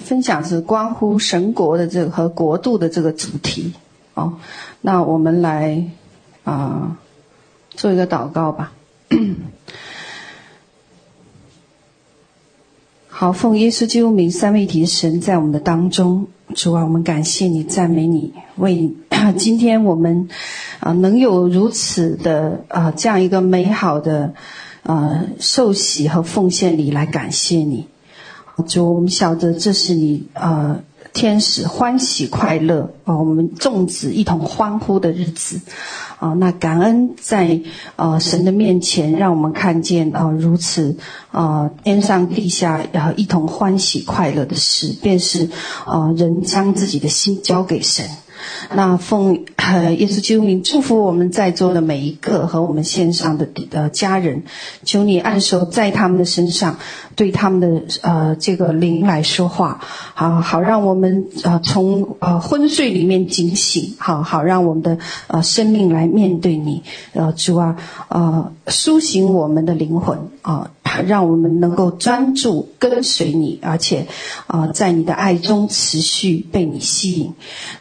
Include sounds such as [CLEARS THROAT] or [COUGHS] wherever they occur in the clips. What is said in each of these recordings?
分享是关乎神国的这个和国度的这个主题哦。那我们来啊、做一个祷告吧。[COUGHS] 好，奉耶稣基督名，三位一体神在我们的当中，主啊，我们感谢你，赞美你，为 [COUGHS] 今天我们啊、能有如此的啊、这样一个美好的呃受洗和奉献礼来感谢你。主，我们晓得这是你呃天使欢喜快乐啊、我们众子一同欢呼的日子啊、那感恩在呃神的面前，让我们看见啊、呃、如此啊、呃、天上地下然后一同欢喜快乐的事，便是啊、呃、人将自己的心交给神。那奉呃耶稣基督名祝福我们在座的每一个和我们线上的呃家人，求你按手在他们的身上，对他们的呃这个灵来说话，好好让我们呃从呃昏睡里面惊醒，好好让我们的呃生命来面对你，呃主啊呃苏醒我们的灵魂啊。让我们能够专注跟随你，而且，啊、呃，在你的爱中持续被你吸引。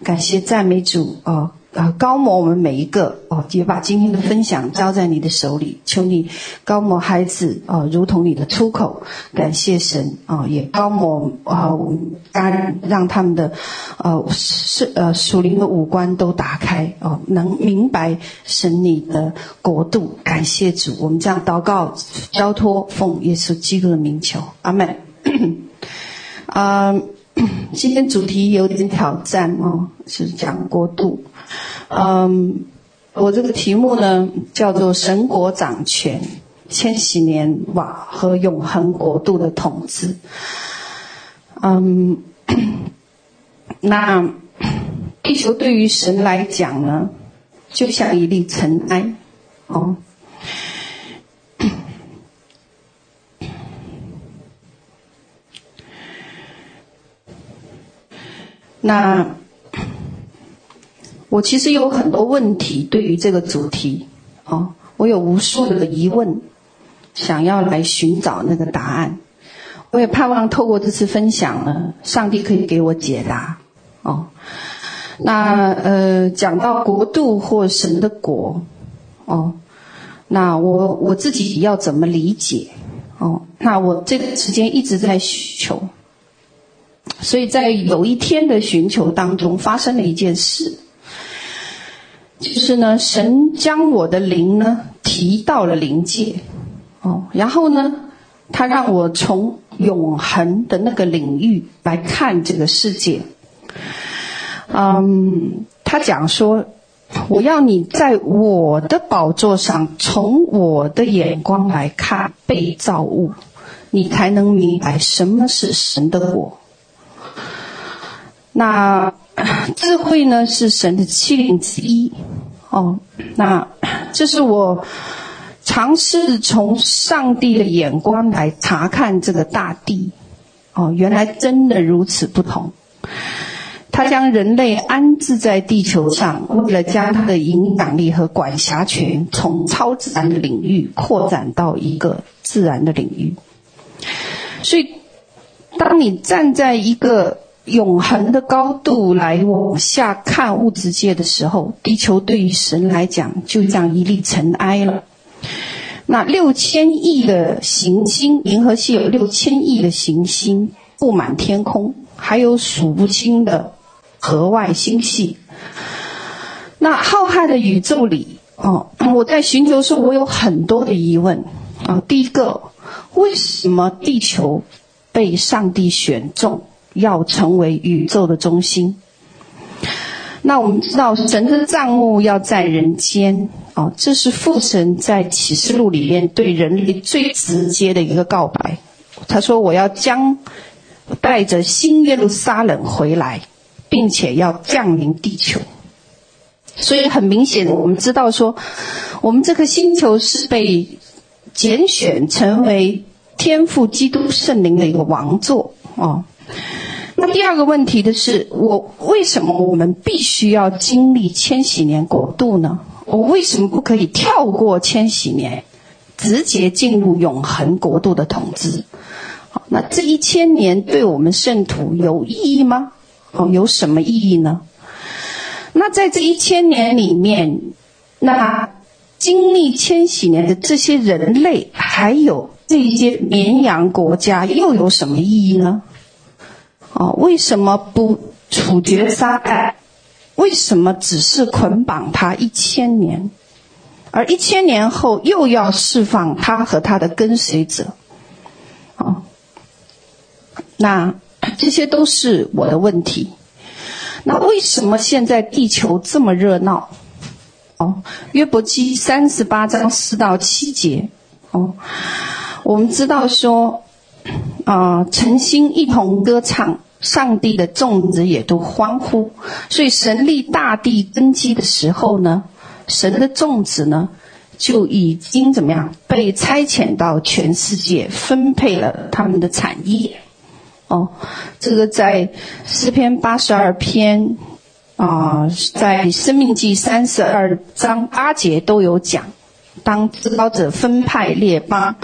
感谢赞美主，啊、呃，啊，高摩我们每一个，哦，也把今天的分享交在你的手里，求你高摩孩子，啊、呃，如同你的出口。感谢神，啊、呃，也高摩啊我们家人，让他们的，呃，是呃属灵的五官都打开，哦、呃，能明白神你的国度。感谢主，我们这样祷告交托。奉耶稣基督的名求，阿门。[LAUGHS] 啊，今天主题有点挑战哦，是讲国度。嗯，我这个题目呢叫做“神国掌权，千禧年瓦和永恒国度的统治”。嗯，那地球对于神来讲呢，就像一粒尘埃哦。[COUGHS] 那我其实有很多问题对于这个主题，哦，我有无数的疑问，想要来寻找那个答案。我也盼望透过这次分享呢，上帝可以给我解答。哦，那呃，讲到国度或神的国，哦，那我我自己要怎么理解？哦，那我这个时间一直在需求。所以在有一天的寻求当中，发生了一件事，就是呢，神将我的灵呢提到了灵界，哦，然后呢，他让我从永恒的那个领域来看这个世界。嗯，他讲说，我要你在我的宝座上，从我的眼光来看被造物，你才能明白什么是神的国。那智慧呢，是神的器灵之一哦。那 [CLEARS THROAT] 这是我尝试从上帝的眼光来查看这个大地哦，原来真的如此不同。他将人类安置在地球上，为了将他的影响力和管辖权从超自然的领域扩展到一个自然的领域。所以，当你站在一个永恒的高度来往下看物质界的时候，地球对于神来讲就像一粒尘埃了。那六千亿的行星，银河系有六千亿的行星布满天空，还有数不清的河外星系。那浩瀚的宇宙里，哦，我在寻求时，我有很多的疑问啊。第一个，为什么地球被上帝选中？要成为宇宙的中心。那我们知道，神的帐幕要在人间哦，这是父神在启示录里面对人类最直接的一个告白。他说：“我要将带着新耶路撒冷回来，并且要降临地球。”所以很明显，我们知道说，我们这颗星球是被拣选成为天赋基督圣灵的一个王座哦。那第二个问题的是，我为什么我们必须要经历千禧年国度呢？我为什么不可以跳过千禧年，直接进入永恒国度的统治？好那这一千年对我们圣徒有意义吗？哦，有什么意义呢？那在这一千年里面，那经历千禧年的这些人类，还有这些绵羊国家，又有什么意义呢？哦，为什么不处决撒旦？为什么只是捆绑他一千年，而一千年后又要释放他和他的跟随者？哦，那这些都是我的问题。那为什么现在地球这么热闹？哦，约伯记三十八章四到七节。哦，我们知道说，啊，诚心一同歌唱。上帝的众子也都欢呼，所以神立大地根基的时候呢，神的众子呢就已经怎么样被差遣到全世界，分配了他们的产业。哦，这个在诗篇八十二篇啊、在生命记三十二章八节都有讲。当至高者分派列邦，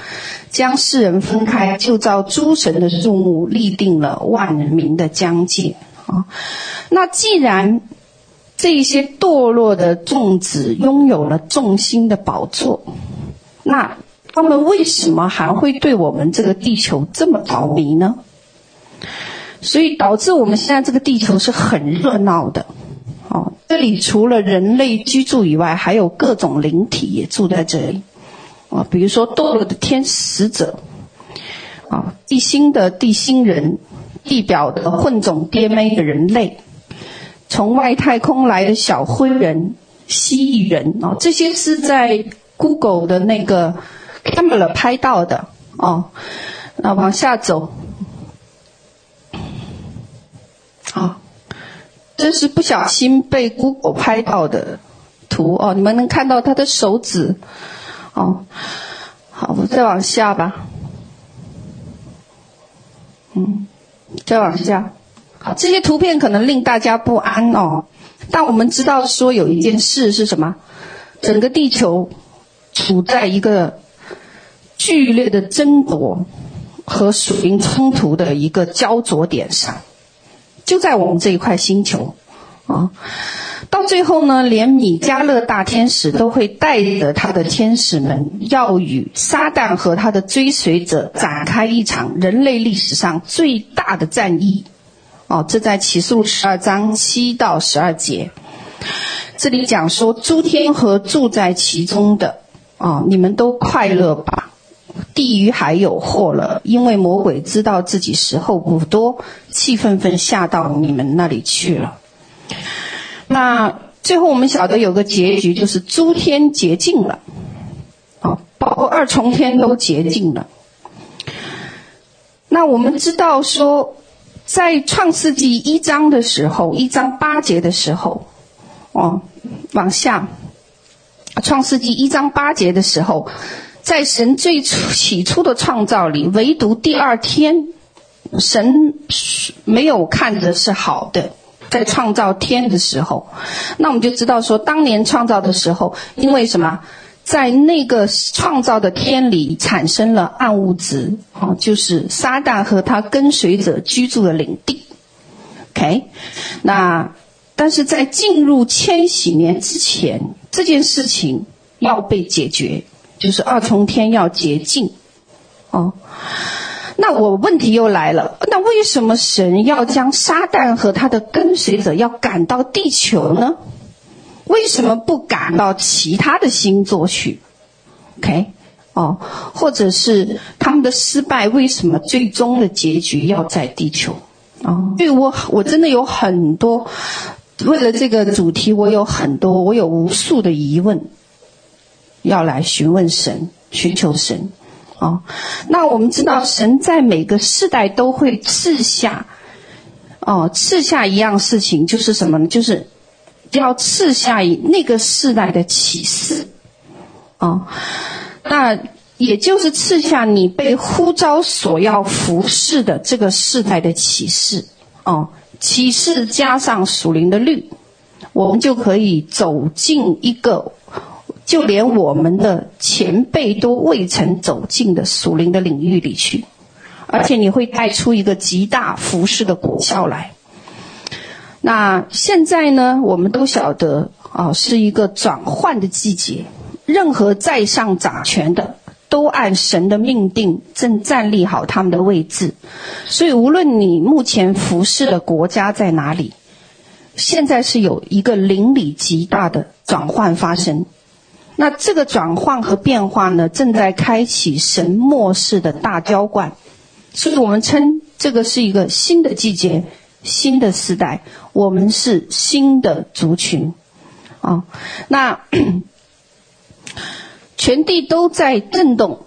将世人分开，就照诸神的数目立定了万民的疆界啊。那既然这些堕落的众子拥有了众星的宝座，那他们为什么还会对我们这个地球这么着迷呢？所以导致我们现在这个地球是很热闹的。哦，这里除了人类居住以外，还有各种灵体也住在这里。啊，比如说堕落的天使者，啊，地心的地心人，地表的混种 DNA 的人类，从外太空来的小灰人、蜥蜴人，啊，这些是在 Google 的那个 camera 拍到的。哦，那往下走，好。这是不小心被 Google 拍到的图哦，你们能看到他的手指哦。好，我再往下吧。嗯，再往下。好，这些图片可能令大家不安哦，但我们知道说有一件事是什么？整个地球处在一个剧烈的争夺和属灵冲突的一个焦灼点上。就在我们这一块星球，啊，到最后呢，连米迦勒大天使都会带着他的天使们，要与撒旦和他的追随者展开一场人类历史上最大的战役。哦，这在启示录十二章七到十二节，这里讲说，诸天和住在其中的，啊，你们都快乐吧。地狱还有祸了，因为魔鬼知道自己时候不多，气愤愤下到你们那里去了。那最后我们晓得有个结局，就是诸天洁净了，啊，包括二重天都洁净了。那我们知道说，在创世纪一章的时候，一章八节的时候，哦，往下，创世纪一章八节的时候。在神最初起初的创造里，唯独第二天，神没有看着是好的。在创造天的时候，那我们就知道说，当年创造的时候，因为什么？在那个创造的天里产生了暗物质，哦，就是撒旦和他跟随者居住的领地。OK，那但是在进入千禧年之前，这件事情要被解决。就是二重天要洁净，哦，那我问题又来了，那为什么神要将撒旦和他的跟随者要赶到地球呢？为什么不赶到其他的星座去？OK，哦，或者是他们的失败，为什么最终的结局要在地球？哦，因为我我真的有很多，为了这个主题，我有很多，我有无数的疑问。要来询问神，寻求神，哦，那我们知道神在每个世代都会赐下，哦，赐下一样事情，就是什么呢？就是要赐下那个世代的启示，哦，那也就是赐下你被呼召所要服侍的这个世代的启示，哦，启示加上属灵的律，我们就可以走进一个。就连我们的前辈都未曾走进的属灵的领域里去，而且你会带出一个极大服饰的果效来。那现在呢，我们都晓得啊，是一个转换的季节，任何在上掌权的都按神的命定正站立好他们的位置，所以无论你目前服侍的国家在哪里，现在是有一个灵里极大的转换发生。那这个转换和变化呢，正在开启神末世的大浇灌，所以我们称这个是一个新的季节、新的时代。我们是新的族群，啊、那 [CLEARS THROAT] 全地都在震动，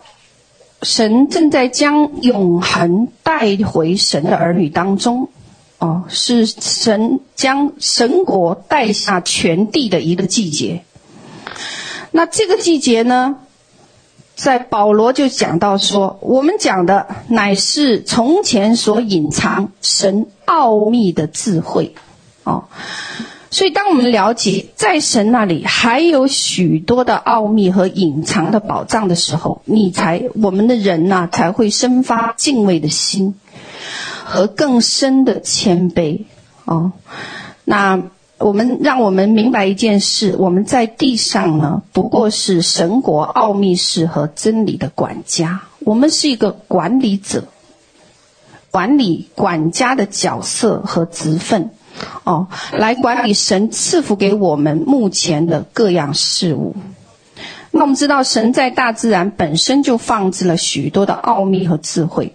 神正在将永恒带回神的儿女当中，哦，是神将神国带下全地的一个季节。那这个季节呢，在保罗就讲到说，我们讲的乃是从前所隐藏神奥秘的智慧，哦，所以当我们了解在神那里还有许多的奥秘和隐藏的宝藏的时候，你才我们的人呐、才会生发敬畏的心和更深的谦卑，哦，那。我们让我们明白一件事：我们在地上呢，不过是神国奥秘事和真理的管家。我们是一个管理者，管理管家的角色和职分，哦，来管理神赐福给我们目前的各样事物。那我们知道，神在大自然本身就放置了许多的奥秘和智慧。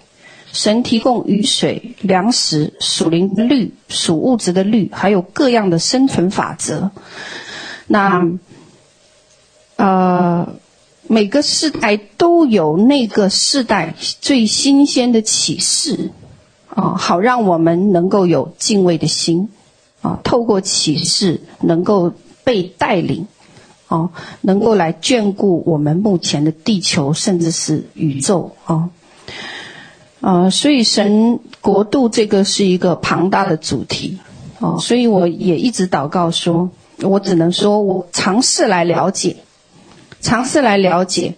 神提供雨水、粮食、属灵的律、属物质的律，还有各样的生存法则。那呃，每个世代都有那个世代最新鲜的启示啊，好让我们能够有敬畏的心啊，透过启示能够被带领啊，能够来眷顾我们目前的地球，甚至是宇宙啊。啊、呃，所以神国度这个是一个庞大的主题，哦，所以我也一直祷告说，我只能说我尝试来了解，尝试来了解，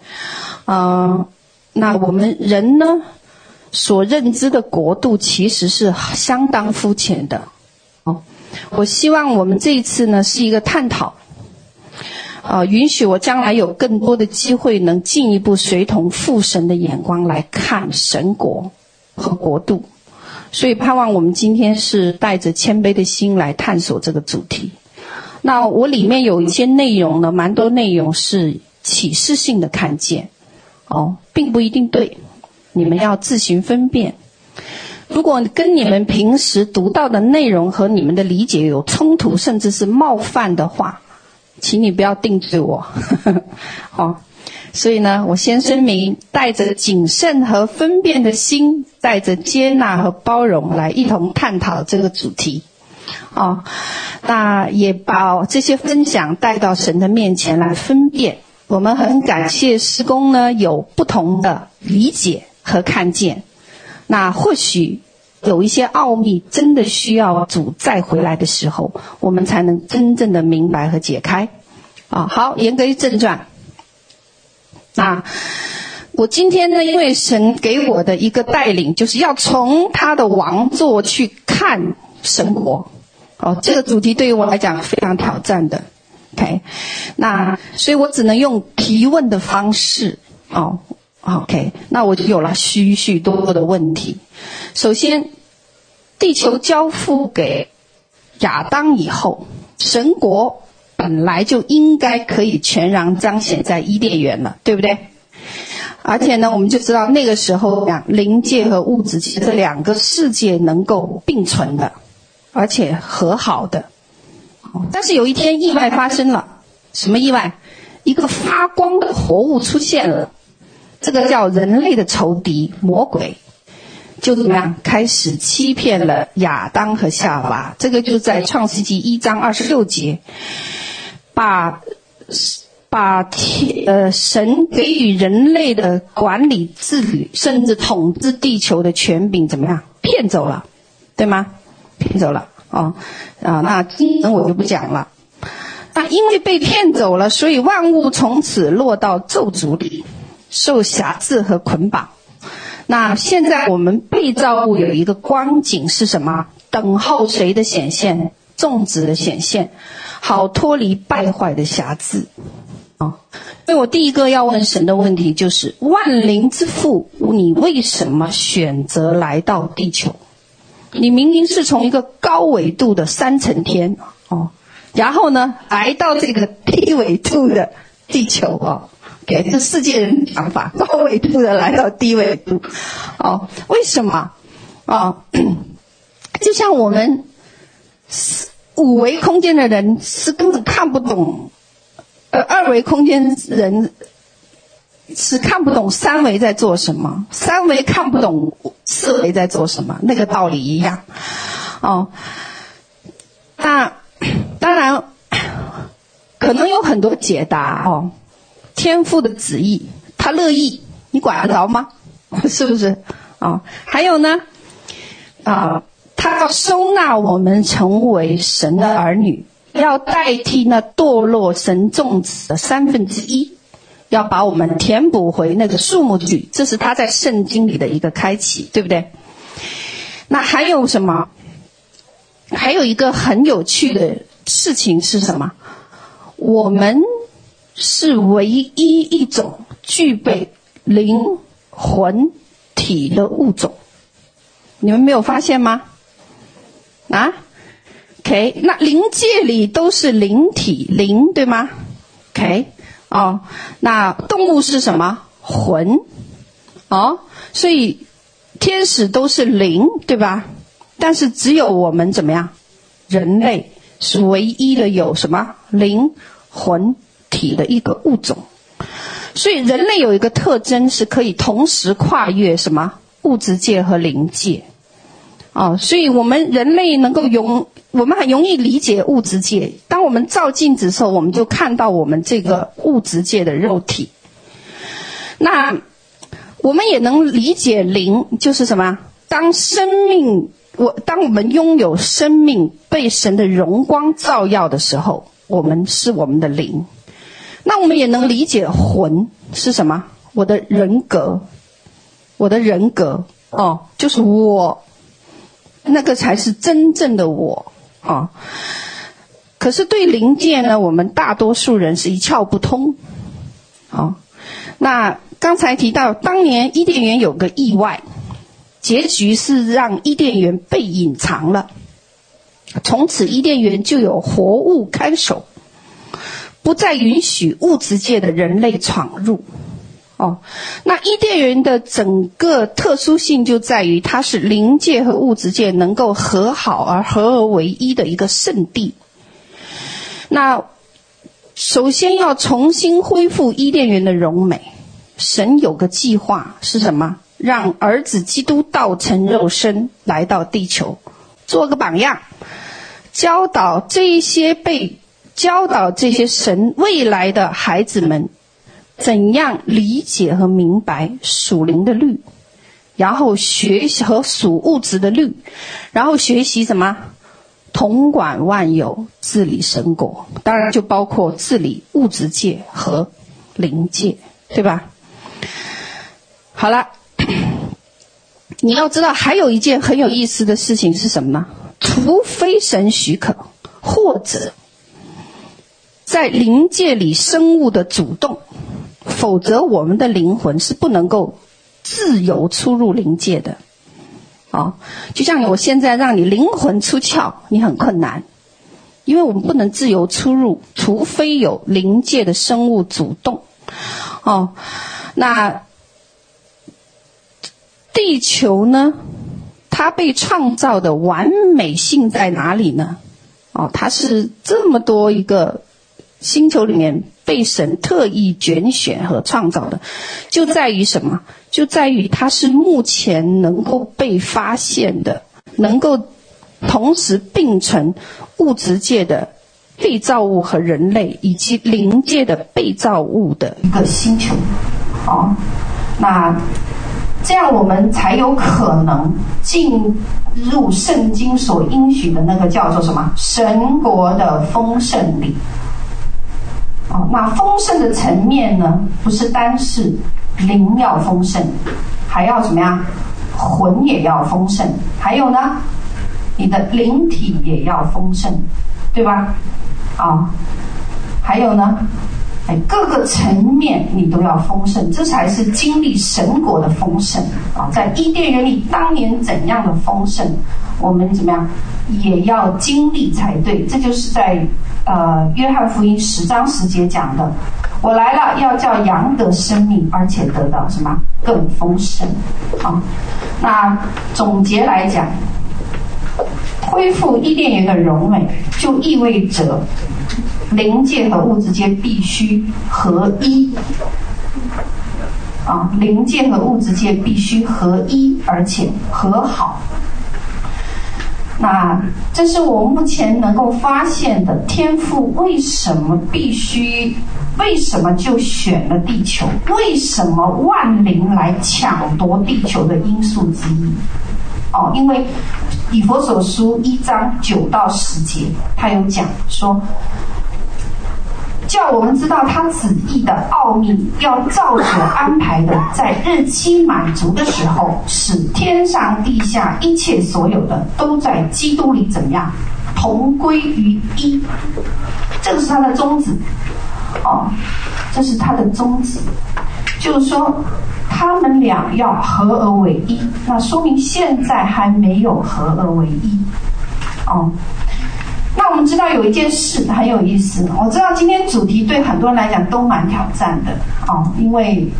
啊、那我们人呢所认知的国度其实是相当肤浅的，哦，我希望我们这一次呢是一个探讨。啊，允许我将来有更多的机会，能进一步随同父神的眼光来看神国和国度，所以盼望我们今天是带着谦卑的心来探索这个主题。那我里面有一些内容呢，蛮多内容是启示性的看见，哦，并不一定对，你们要自行分辨。如果跟你们平时读到的内容和你们的理解有冲突，甚至是冒犯的话，请你不要定制我，[LAUGHS] 好，所以呢，我先声明，带着谨慎和分辨的心，带着接纳和包容来一同探讨这个主题，哦，那也把这些分享带到神的面前来分辨。我们很感谢施工呢，有不同的理解和看见，那或许。有一些奥秘，真的需要主再回来的时候，我们才能真正的明白和解开。啊，好，言归正传。啊，我今天呢，因为神给我的一个带领，就是要从他的王座去看神国。哦，这个主题对于我来讲非常挑战的。OK，那所以我只能用提问的方式。哦，OK，那我就有了许许多多的问题。首先。地球交付给亚当以后，神国本来就应该可以全然彰显在伊甸园了，对不对？而且呢，我们就知道那个时候，灵界和物质其实这两个世界能够并存的，而且和好的。但是有一天意外发生了，什么意外？一个发光的活物出现了，这个叫人类的仇敌魔鬼。就怎么样开始欺骗了亚当和夏娃？这个就在创世纪一章二十六节，把把天呃神给予人类的管理治理甚至统治地球的权柄怎么样骗走了，对吗？骗走了啊啊！那经文我就不讲了。那因为被骗走了，所以万物从此落到咒诅里，受辖制和捆绑。那现在我们被造物有一个光景是什么？等候谁的显现？种子的显现，好脱离败坏的瑕疵。啊，所以我第一个要问神的问题就是：万灵之父，你为什么选择来到地球？你明明是从一个高纬度的三层天哦，然后呢，来到这个低纬度的地球哦，给这世界人讲法，高维度的来到低维度，哦，为什么？啊，[COUGHS] 就像我们五维空间的人是根本看不懂。呃，二维空间人是看不懂三维在做什么，三维看不懂四维在做什么，那个道理一样。哦，那当然 [COUGHS] 可能有很多解答哦。天父的旨意，他乐意，你管得着吗？[LAUGHS] 是不是？啊、还有呢，啊、他要收纳我们成为神的儿女。要代替那堕落神众子的三分之一，要把我们填补回那个数目去，这是他在圣经里的一个开启，对不对？那还有什么？还有一个很有趣的事情是什么？我们是唯一一种具备灵魂体的物种，你们没有发现吗？啊？OK，那灵界里都是灵体灵，对吗？OK，哦，那动物是什么？魂，哦，所以天使都是灵，对吧？但是只有我们怎么样？人类是唯一的有什么灵魂体的一个物种。所以人类有一个特征，是可以同时跨越什么物质界和灵界。哦，所以我们人类能够容，我们很容易理解物质界。当我们照镜子的时候，我们就看到我们这个物质界的肉体。那我们也能理解灵，就是什么？当生命，我当我们拥有生命，被神的荣光照耀的时候，我们是我们的灵。那我们也能理解魂是什么？我的人格，我的人格，哦，就是我。那个才是真正的我啊、哦！可是对灵界呢，我们大多数人是一窍不通。哦，那刚才提到，当年伊甸园有个意外，结局是让伊甸园被隐藏了，从此伊甸园就有活物看守，不再允许物质界的人类闯入。哦，那伊甸园的整个特殊性就在于它是灵界和物质界能够和好而合而为一的一个圣地。那首先要重新恢复伊甸园的荣美，神有个计划是什么？让儿子基督道成肉身来到地球，做个榜样，教导这些被教导这些神未来的孩子们。怎样理解和明白属灵的律，然后学习和属物质的律，然后学习什么？统管万有，治理神国，当然就包括治理物质界和灵界，对吧？好了，[CLEARS THROAT] 你要知道还有一件很有意思的事情是什么呢？除非神许可，或者在灵界里生物的主动。否则，我们的灵魂是不能够自由出入灵界的。哦，就像我现在让你灵魂出窍，你很困难，因为我们不能自由出入，除非有灵界的生物主动。哦，那地球呢？它被创造的完美性在哪里呢？哦，它是这么多一个星球里面。被神特意拣选和创造的，就在于什么？就在于它是目前能够被发现的，能够同时并存物质界的被造物和人类，以及灵界的被造物的一个星球。好，那这样我们才有可能进入圣经所应许的那个叫做什么神国的丰盛里。那丰盛的层面呢，不是单是灵要丰盛，还要怎么样？魂也要丰盛，还有呢，你的灵体也要丰盛，对吧？啊、还有呢，哎，各个层面你都要丰盛，这才是经历神国的丰盛啊、在伊甸园里当年怎样的丰盛，我们怎么样也要经历才对。这就是在呃约翰福音十章十节讲的。我来了，要叫羊得生命，而且得到什么更丰盛？好，那总结来讲，恢复伊甸园的荣美，就意味着灵界和物质界必须合一。啊，灵界和物质界必须合一，而且和好。那这是我目前能够发现的天赋为什么必须。为什么就选了地球？为什么万灵来抢夺地球的因素之一？哦，因为以佛所书一章九到十节，他有讲说，叫我们知道他旨意的奥秘，要照所安排的，在日期满足的时候，使天上地下一切所有的，都在基督里怎么样同归于一。这个是他的宗旨。哦，这是他的宗旨，就是说，他们俩要合而为一。那说明现在还没有合而为一。哦，那我们知道有一件事很有意思。我知道今天主题对很多人来讲都蛮挑战的。哦，因为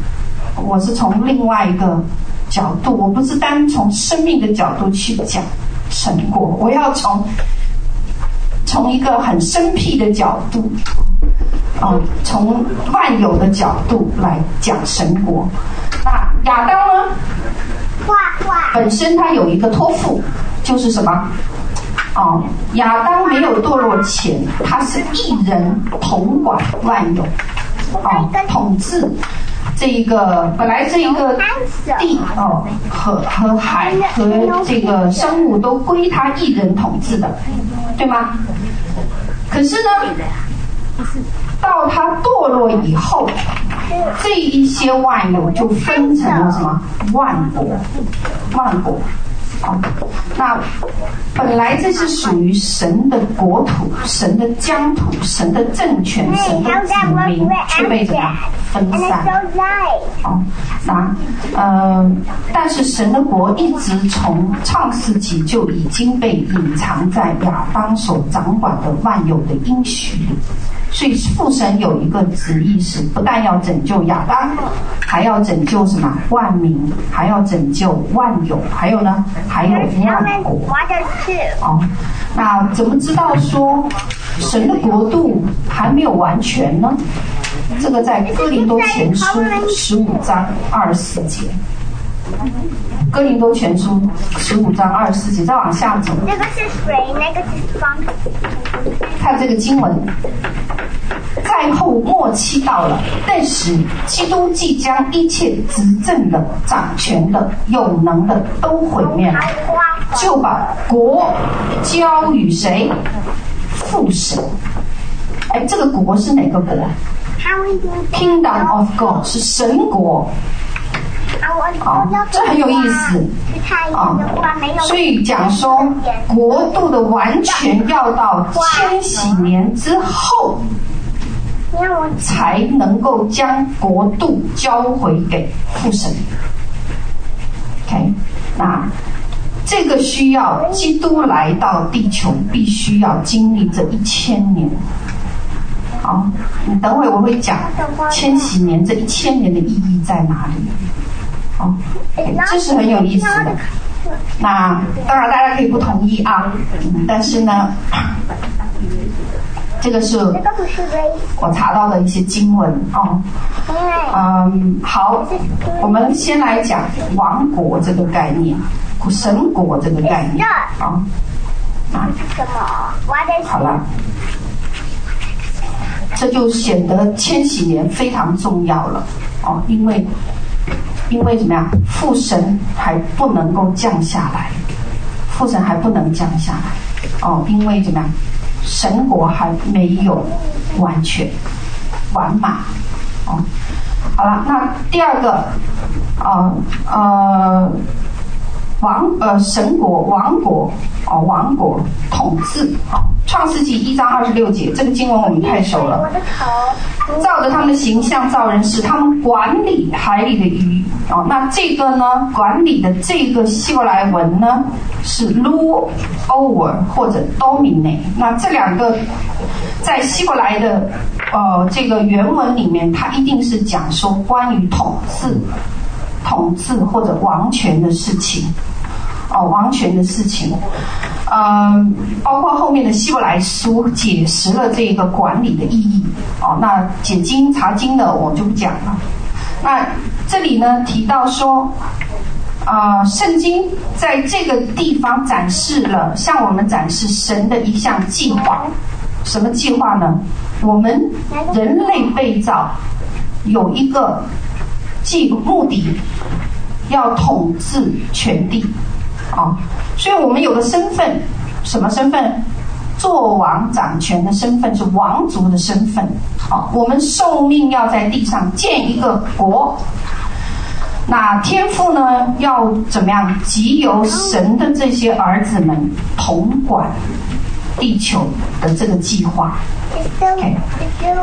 我是从另外一个角度，我不是单从生命的角度去讲神国，我要从从一个很生僻的角度。哦，从万有的角度来讲神国，那亚当呢？本身他有一个托付，就是什么？哦，亚当没有堕落前，他是一人统管万有，哦，统治这一个本来这一个地哦和和海和这个生物都归他一人统治的，对吗？可是呢？到他堕落以后，这一些万有就分成了什么万国，万国。啊，那本来这是属于神的国土、神的疆土、神的政权、神的子民，却被怎么分散？哦，那呃，但是神的国一直从创世纪就已经被隐藏在亚当所掌管的万有的应许里。所以父神有一个旨意是，不但要拯救亚当，还要拯救什么万民，还要拯救万有，还有呢，还有万国。哦，那怎么知道说神的国度还没有完全呢？这个在哥林多前书十五章二十四节。哥林多前书十五章二十四节，再往下走。那个是水，那个是方。看这个经文，在后末期到了，但是基督即将一切执政的、掌权的、有能的都毁灭了，就把国交与谁？父神。哎，这个国是哪个国？Kingdom of God 是神国。啊，这很有意思啊！所以讲说，国度的完全要到千禧年之后，才能够将国度交回给父神。OK，那这个需要基督来到地球，必须要经历这一千年。好，你等会我会讲千禧年这一千年的意义在哪里。哦，这是很有意思的。那当然，大家可以不同意啊，嗯、但是呢，这个是我查到的一些经文哦。嗯，好，我们先来讲王国这个概念，神国这个概念啊。啊，好了，这就显得千禧年非常重要了哦，因为。因为怎么样？父神还不能够降下来，父神还不能降下来哦。因为怎么样？神国还没有完全完满哦。好了，那第二个啊呃王呃神国王国哦王国统治好。创世纪一章二十六节，这个经文我们太熟了。照着他们的形象造人，使他们管理海里的鱼。哦，那这个呢，管理的这个希伯来文呢是 rule over 或者 dominate。那这两个在希伯来的呃这个原文里面，它一定是讲说关于统治、统治或者王权的事情。哦，王权的事情。嗯，包括后面的希伯来书解释了这个管理的意义。哦，那解经查经的我就不讲了。那这里呢提到说，啊、圣经在这个地方展示了向我们展示神的一项计划。什么计划呢？我们人类被造有一个计目的，要统治全地。啊、所以我们有个身份，什么身份？做王掌权的身份是王族的身份。好、哦，我们受命要在地上建一个国。那天父呢，要怎么样？即由神的这些儿子们统管地球的这个计划。OK，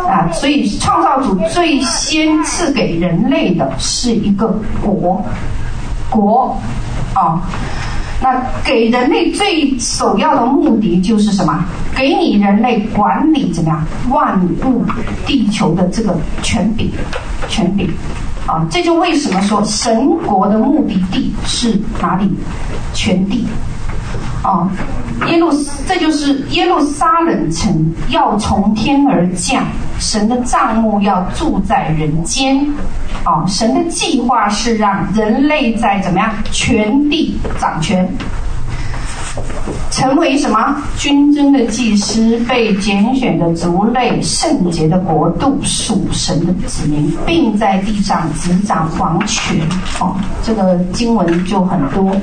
啊，所以创造主最先赐给人类的是一个国，国，啊、哦。那给人类最首要的目的就是什么？给你人类管理怎么样万物地球的这个权柄，权柄啊！这就为什么说神国的目的地是哪里？全地啊！耶路，这就是耶路撒冷城要从天而降，神的账目要住在人间。啊，神的计划是让人类在怎么样全地掌权，成为什么君尊的祭司，被拣选的族类，圣洁的国度，属神的子民，并在地上执掌王权。哦，这个经文就很多，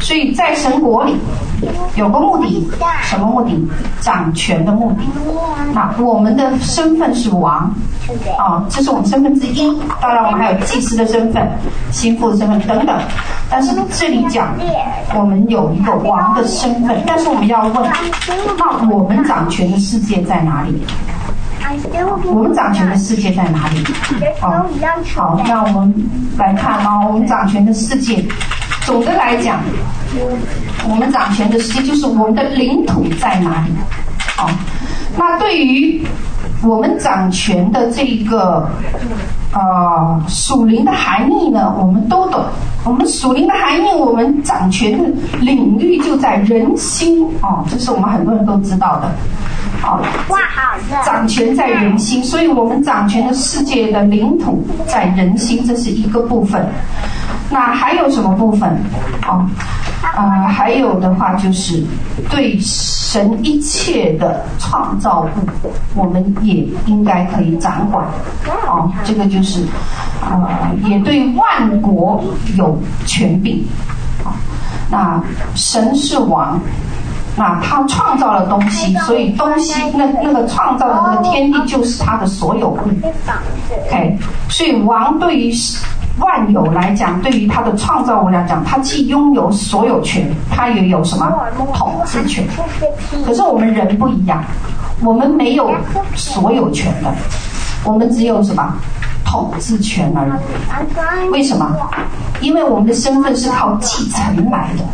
所以在神国里有个目的，什么目的？掌权的目的。那我们的身份是王。啊、哦，这是我们身份之一。当然，我们还有祭司的身份、心腹的身份等等。但是这里讲，我们有一个王的身份。但是我们要问，那我们掌权的世界在哪里？我们掌权的世界在哪里？哦，好，那我们来看啊、哦，我们掌权的世界，总的来讲，我们掌权的世界就是我们的领土在哪里？哦，那对于。我们掌权的这一个呃属灵的含义呢，我们都懂。我们属灵的含义，我们掌权的领域就在人心哦，这是我们很多人都知道的。哦，哇，好的。掌权在人心，所以我们掌权的世界的领土在人心，这是一个部分。那还有什么部分？哦。啊、呃，还有的话就是对神一切的创造物，我们也应该可以掌管。哦，这个就是啊、呃，也对万国有权柄。啊、哦，那神是王，那他创造了东西，所以东西那那个创造的那个天地就是他的所有物。OK，所以王对于。万有来讲，对于他的创造物来讲，他既拥有所有权，他也有什么统治权。可是我们人不一样，我们没有所有权的，我们只有什么统治权而已。为什么？因为我们的身份是靠继承来的，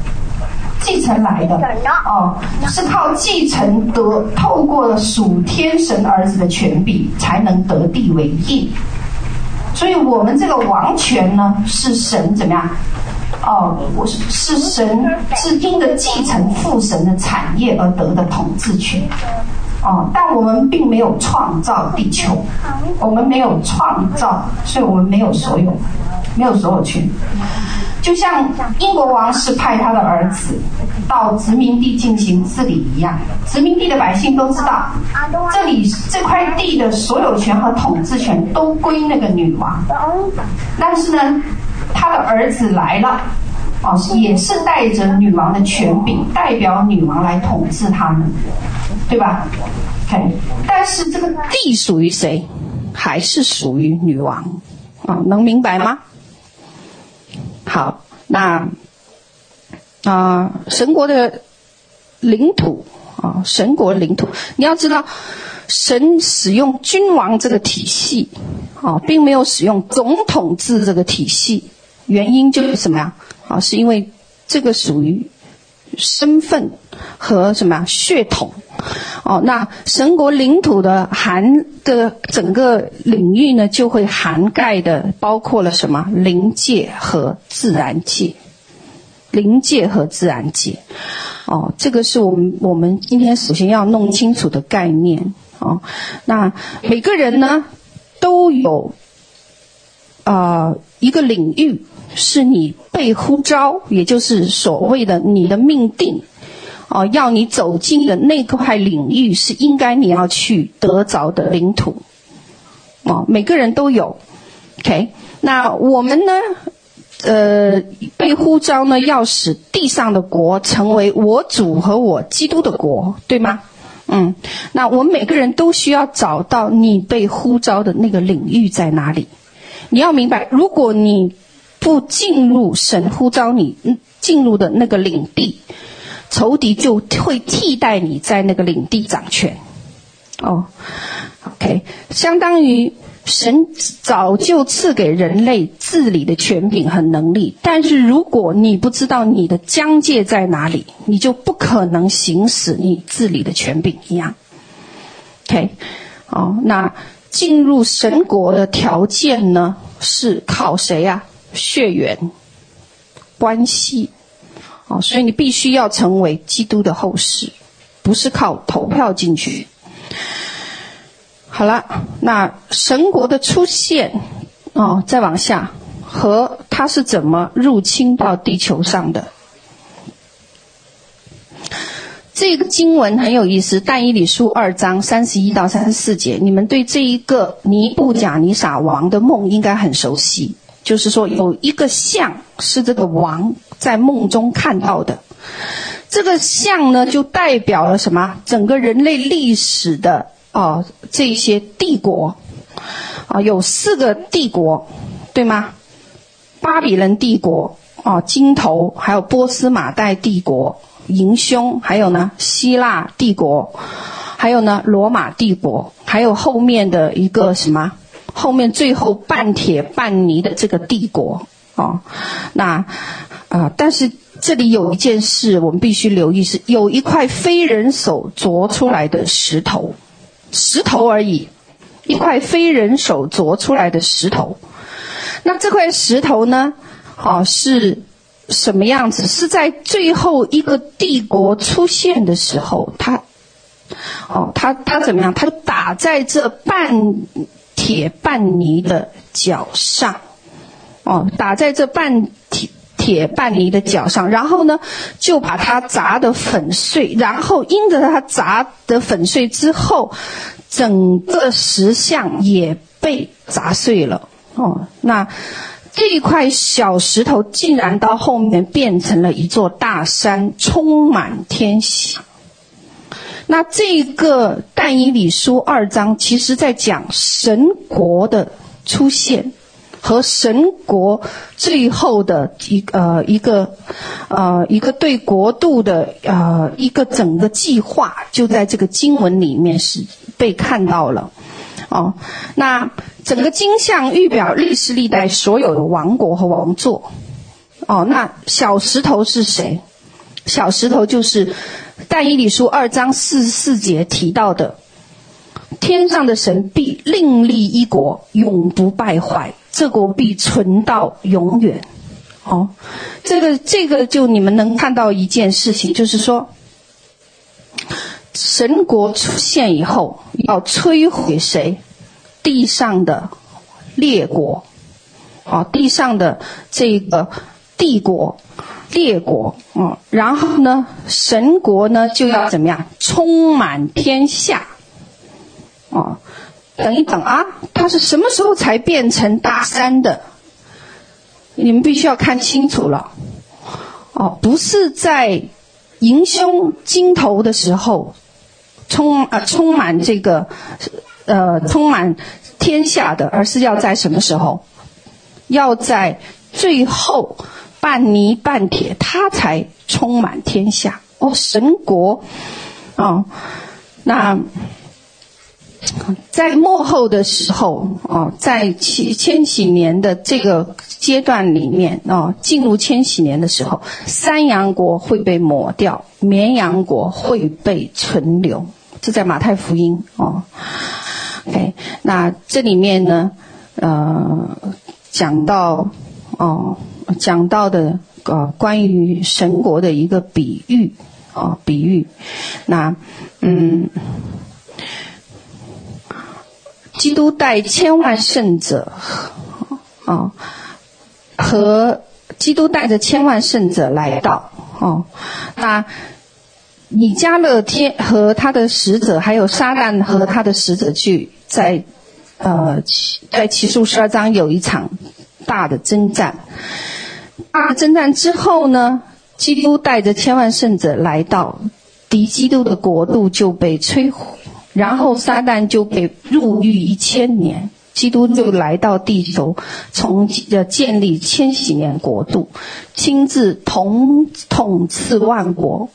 继承来的哦，是靠继承得，透过了属天神儿子的权柄，才能得地为业。所以，我们这个王权呢，是神怎么样？哦，我是是神是因着继承父神的产业而得的统治权。哦，但我们并没有创造地球，我们没有创造，所以我们没有所有，没有所有权。就像英国王室派他的儿子到殖民地进行治理一样，殖民地的百姓都知道，这里这块地的所有权和统治权都归那个女王。但是呢，他的儿子来了，哦，也是带着女王的权柄，代表女王来统治他们，对吧？OK，但是这个地属于谁？还是属于女王？啊，能明白吗？好那啊，神国的领土啊，神国领土，你要知道，神使用君王这个体系啊，并没有使用总统制这个体系，原因就是什么呀？啊，是因为这个属于。身份和什么呀？血统，哦，那神国领土的含的整个领域呢，就会涵盖的包括了什么？灵界和自然界，灵界和自然界，哦，这个是我们我们今天首先要弄清楚的概念，哦，那每个人呢都有啊、一个领域。是你被呼召，也就是所谓的你的命定，哦，要你走进的那块领域是应该你要去得着的领土，哦，每个人都有，OK，那我们呢，呃，被呼召呢，要使地上的国成为我主和我基督的国，对吗？嗯，那我们每个人都需要找到你被呼召的那个领域在哪里，你要明白，如果你不进入神呼召你进入的那个领地，仇敌就会替代你在那个领地掌权。哦，OK，相当于神早就赐给人类治理的权柄和能力，但是如果你不知道你的疆界在哪里，你就不可能行使你治理的权柄一样。OK，哦，那进入神国的条件呢，是靠谁呀？血缘关系，哦，所以你必须要成为基督的后世，不是靠投票进去。好了，那神国的出现，哦，再往下，和他是怎么入侵到地球上的？这个经文很有意思，《但以理书》二章三十一到三十四节，你们对这一个尼布甲尼撒王的梦应该很熟悉。就是说，有一个像是这个王在梦中看到的，这个像呢，就代表了什么？整个人类历史的啊，这些帝国啊，有四个帝国，对吗？巴比伦帝国啊，金头，还有波斯马代帝国，银胸，还有呢，希腊帝国，还有呢，罗马帝国，还有后面的一个什么？后面最后半铁半泥的这个帝国哦，那啊、但是这里有一件事我们必须留意，是有一块非人手凿出来的石头，石头而已，一块非人手凿出来的石头。那这块石头呢，哦，是什么样子？是在最后一个帝国出现的时候，它，哦，它它怎么样？它打在这半。铁半泥的脚上，哦，打在这半铁半泥的脚上，然后呢，就把它砸得粉碎，然后因着它砸得粉碎之后，整个石像也被砸碎了。哦，那这块小石头竟然到后面变成了一座大山，充满天下。那这个但以理书二章，其实在讲神国的出现和神国最后的一呃一个呃一个对国度的呃一个整个计划，就在这个经文里面是被看到了哦。那整个经象预表历史历代所有的王国和王座哦。那小石头是谁？小石头就是。但以理书二章四十四节提到的，天上的神必另立一国，永不败坏，这国必存到永远。哦，这个这个就你们能看到一件事情，就是说，神国出现以后要摧毁谁？地上的列国，哦，地上的这个帝国。列国，嗯，然后呢，神国呢就要怎么样？充满天下，哦，等一等啊，他是什么时候才变成大山的？你们必须要看清楚了，哦，不是在迎凶金头的时候，充啊充满这个，呃，充满天下的，而是要在什么时候？要在最后。半泥半铁，他才充满天下。哦，神国，哦，那在末后的时候，哦，在千千禧年的这个阶段里面，哦，进入千禧年的时候，山羊国会被抹掉，绵羊国会被存留。这在马太福音，哦，OK，那这里面呢，呃，讲到，哦，讲到的，呃，关于神国的一个比喻。哦，比喻，那，嗯，基督带千万圣者，哦，和基督带着千万圣者来到，哦，那米迦勒天和他的使者，还有撒旦和他的使者，去在，呃，在启示十二章有一场大的征战，大征战之后呢，基督带着千万圣者来到，敌基督的国度就被摧毁，然后撒旦就被入狱一千年，基督就来到地球，从呃建立千禧年国度，亲自统统治万国，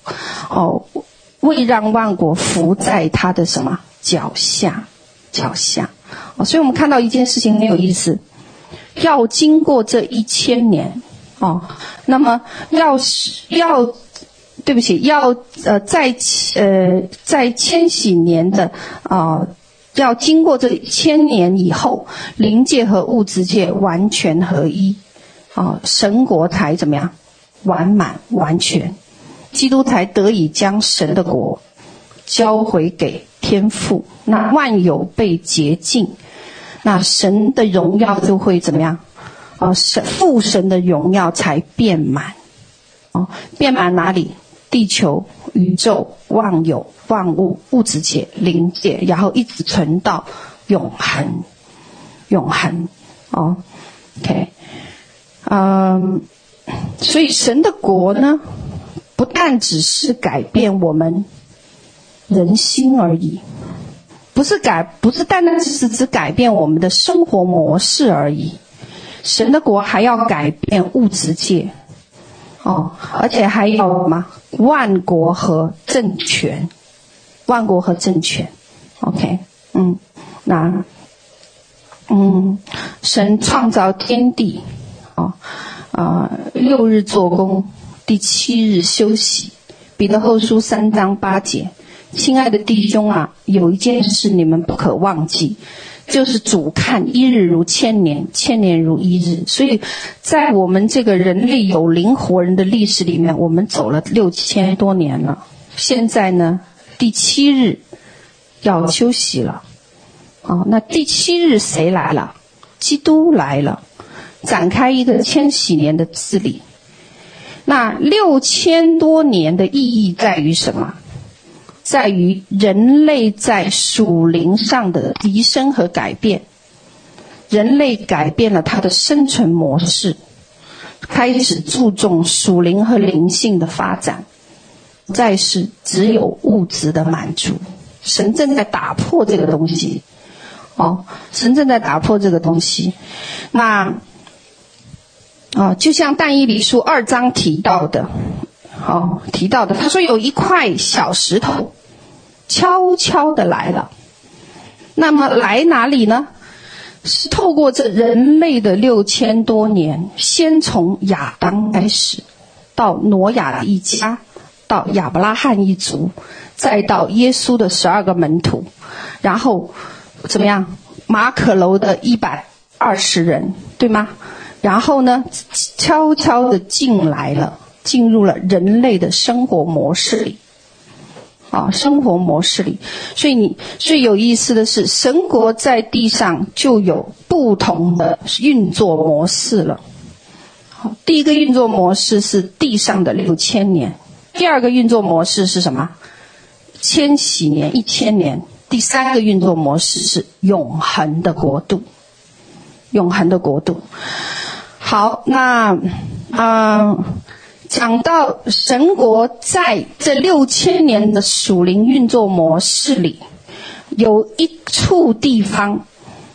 哦，为让万国服在他的什么脚下，脚下，哦，所以我们看到一件事情很有意思，要经过这一千年。哦，那么要要，对不起，要呃在呃在千禧年的啊、要经过这千年以后，灵界和物质界完全合一，啊、神国才怎么样完满完全，基督才得以将神的国交回给天父，那万有被洁净，那神的荣耀就会怎么样？啊，神父神的荣耀才变满，哦，遍满哪里？地球、宇宙、万有、万物、物质界、灵界，然后一直存到永恒，永恒。哦，OK，嗯，所以神的国呢，不但只是改变我们人心而已，不是改，不是单单只是只改变我们的生活模式而已。神的国还要改变物质界，哦，而且还有什么？万国和政权，万国和政权，OK，嗯，那，嗯，神创造天地，哦，啊、六日做工，第七日休息。彼得后书三章八节，亲爱的弟兄啊，有一件事你们不可忘记。就是主看一日如千年，千年如一日。所以，在我们这个人类有灵活人的历史里面，我们走了六千多年了。现在呢，第七日要休息了。哦，那第七日谁来了？基督来了，展开一个千禧年的治理。那六千多年的意义在于什么？在于人类在属灵上的提升和改变，人类改变了他的生存模式，开始注重属灵和灵性的发展，不再是只有物质的满足。神正在打破这个东西，哦，神正在打破这个东西。那，哦，就像但以理书二章提到的。哦，提到的，他说有一块小石头，悄悄的来了。那么来哪里呢？是透过这人类的六千多年，先从亚当开始，到挪亚的一家，到亚伯拉罕一族，再到耶稣的十二个门徒，然后怎么样？马可楼的一百二十人，对吗？然后呢，悄悄的进来了。进入了人类的生活模式里，啊，生活模式里，所以你最有意思的是，神国在地上就有不同的运作模式了。好，第一个运作模式是地上的六千年，第二个运作模式是什么？千禧年，一千年，第三个运作模式是永恒的国度，永恒的国度。好，那，嗯。讲到神国在这六千年的属灵运作模式里，有一处地方，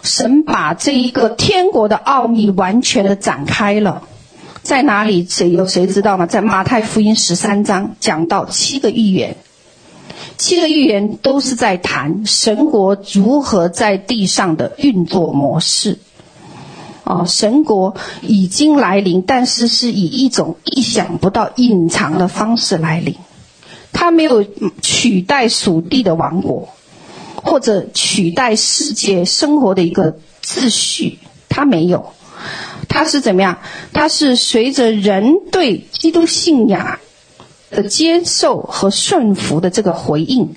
神把这一个天国的奥秘完全的展开了，在哪里？谁有谁知道吗？在马太福音十三章讲到七个预言，七个预言都是在谈神国如何在地上的运作模式。哦，神国已经来临，但是是以一种意想不到、隐藏的方式来临。它没有取代属地的王国，或者取代世界生活的一个秩序，它没有。它是怎么样？它是随着人对基督信仰的接受和顺服的这个回应，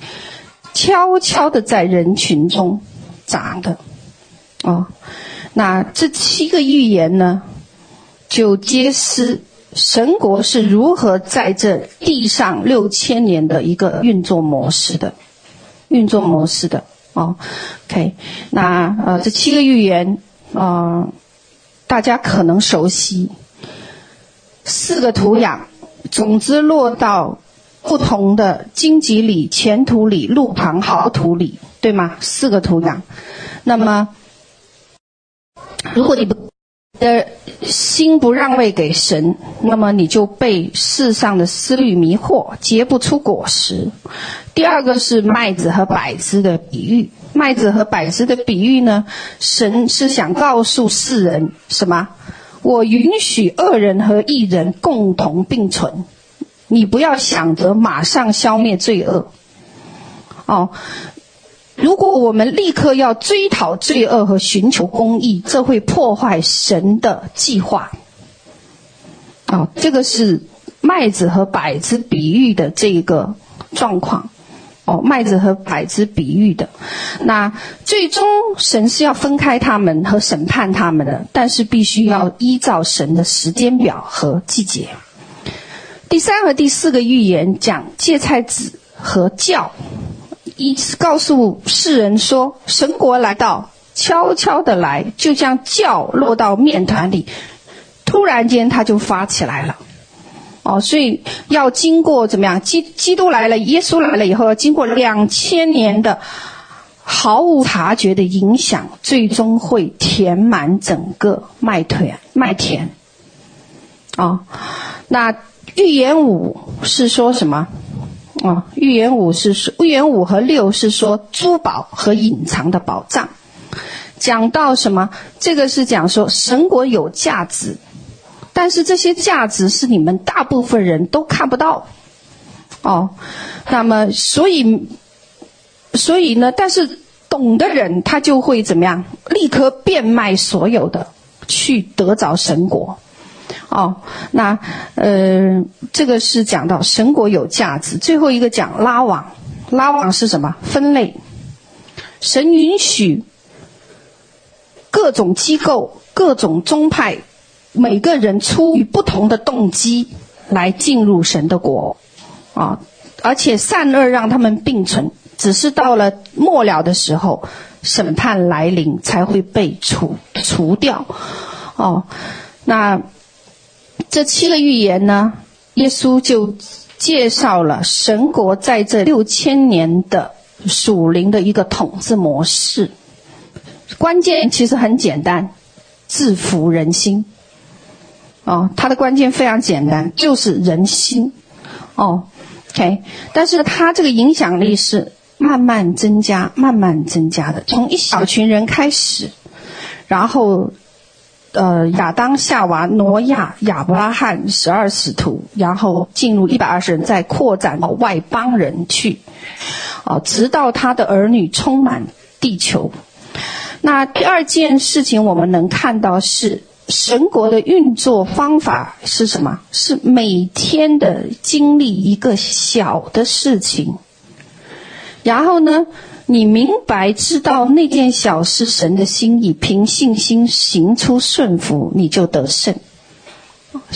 悄悄的在人群中长的。哦，那这七个预言呢，就揭示神国是如何在这地上六千年的一个运作模式的，运作模式的。哦，OK，那呃，这七个预言，啊、呃。大家可能熟悉四个土壤，种子落到不同的荆棘里、前土里、路旁好土里，对吗？四个土壤。那么，如果你不的心不让位给神，那么你就被世上的思虑迷惑，结不出果实。第二个是麦子和稗子的比喻。麦子和稗子的比喻呢，神是想告诉世人什么？我允许恶人和义人共同并存，你不要想着马上消灭罪恶。哦，如果我们立刻要追讨罪恶和寻求公义，这会破坏神的计划。哦，这个是麦子和稗子比喻的这个状况。哦，麦子和稗子比喻的，那最终神是要分开他们和审判他们的，但是必须要依照神的时间表和季节。第三和第四个预言讲芥菜籽和教，一直告诉世人说，神国来到，悄悄的来，就像酵落到面团里，突然间它就发起来了。哦，所以要经过怎么样？基基督来了，耶稣来了以后，要经过两千年的毫无察觉的影响，最终会填满整个麦田。麦田。哦，那预言五是说什么？哦，预言五是说，预言五和六是说珠宝和隐藏的宝藏。讲到什么？这个是讲说神国有价值。但是这些价值是你们大部分人都看不到，哦，那么所以，所以呢，但是懂的人他就会怎么样？立刻变卖所有的，去得着神国，哦，那呃，这个是讲到神国有价值。最后一个讲拉网，拉网是什么？分类，神允许各种机构、各种宗派。每个人出于不同的动机来进入神的国，啊，而且善恶让他们并存，只是到了末了的时候，审判来临才会被除除掉，哦，那这七个预言呢，耶稣就介绍了神国在这六千年的属灵的一个统治模式，关键其实很简单，制服人心。哦，它的关键非常简单，就是人心。哦，OK，但是它这个影响力是慢慢增加、慢慢增加的，从一小群人开始，然后，呃，亚当、夏娃、挪亚、亚伯拉罕、十二使徒，然后进入一百二十人，再扩展到外邦人去，哦，直到他的儿女充满地球。那第二件事情，我们能看到是。神国的运作方法是什么？是每天的经历一个小的事情，然后呢，你明白知道那件小事神的心意，凭信心行出顺服，你就得胜。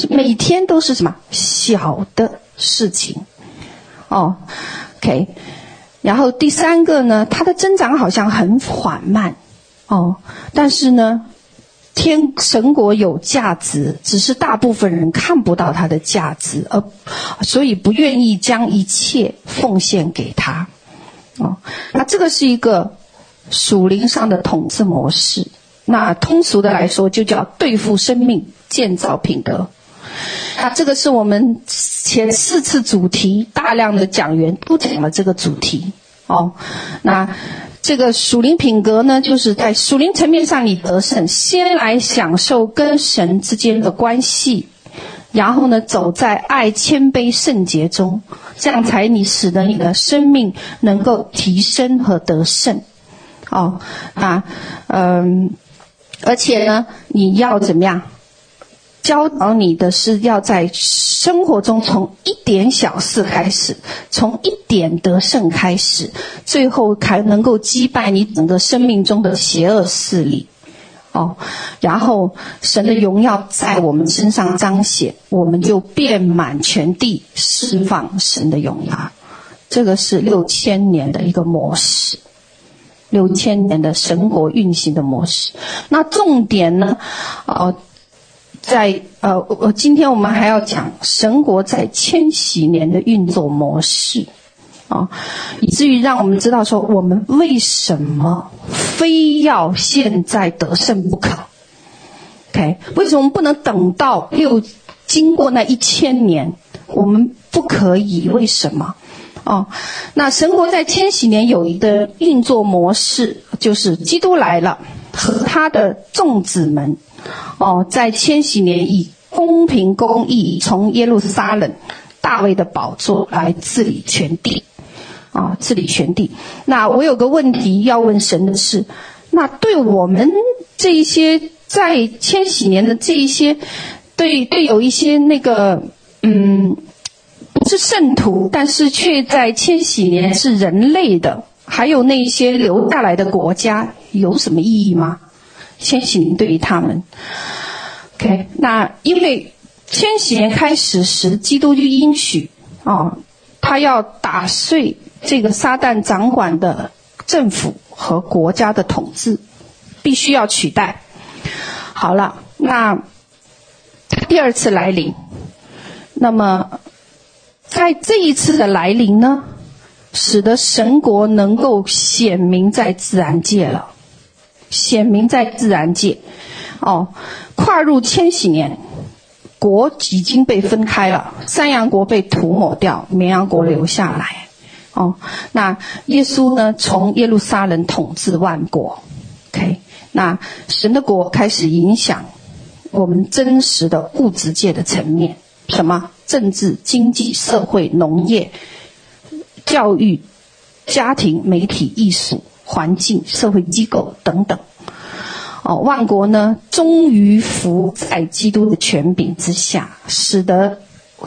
每天都是什么小的事情？哦，OK。然后第三个呢，它的增长好像很缓慢，哦，但是呢。天神国有价值，只是大部分人看不到它的价值，而所以不愿意将一切奉献给他。哦，那这个是一个属灵上的统治模式。那通俗的来说，就叫对付生命，建造品德。那这个是我们前四次主题大量的讲员都讲了这个主题哦。那这个属灵品格呢，就是在属灵层面上你得胜，先来享受跟神之间的关系，然后呢，走在爱、谦卑、圣洁中，这样才你使得你的生命能够提升和得胜。哦，啊，嗯，而且呢，你要怎么样？教导你的是要在生活中从一点小事开始，从一点得胜开始，最后才能够击败你整个生命中的邪恶势力。哦，然后神的荣耀在我们身上彰显，我们就遍满全地，释放神的荣耀。这个是六千年的一个模式。六千年的神国运行的模式，那重点呢？呃，在呃，我今天我们还要讲神国在千禧年的运作模式，啊，以至于让我们知道说，我们为什么非要现在得胜不可？OK，为什么不能等到又经过那一千年，我们不可以？为什么？哦，那神国在千禧年有一个运作模式，就是基督来了，和他的众子们，哦，在千禧年以公平公义从耶路撒冷大卫的宝座来治理全地，啊、治理全地。那我有个问题要问神的是，那对我们这一些在千禧年的这一些，对对有一些那个，嗯。不是圣徒，但是却在千禧年是人类的，还有那一些留下来的国家有什么意义吗？千禧年对于他们，OK，那因为千禧年开始时，基督就应许哦，他要打碎这个撒旦掌管的政府和国家的统治，必须要取代。好了，那第二次来临，那么。在这一次的来临呢，使得神国能够显明在自然界了，显明在自然界，哦，跨入千禧年，国已经被分开了，山羊国被涂抹掉，绵羊国留下来，哦，那耶稣呢，从耶路撒冷统治万国，OK，那神的国开始影响我们真实的物质界的层面，什么？政治、经济、社会、农业、教育、家庭、媒体、艺术、环境、社会机构等等，哦，万国呢，终于服在基督的权柄之下，使得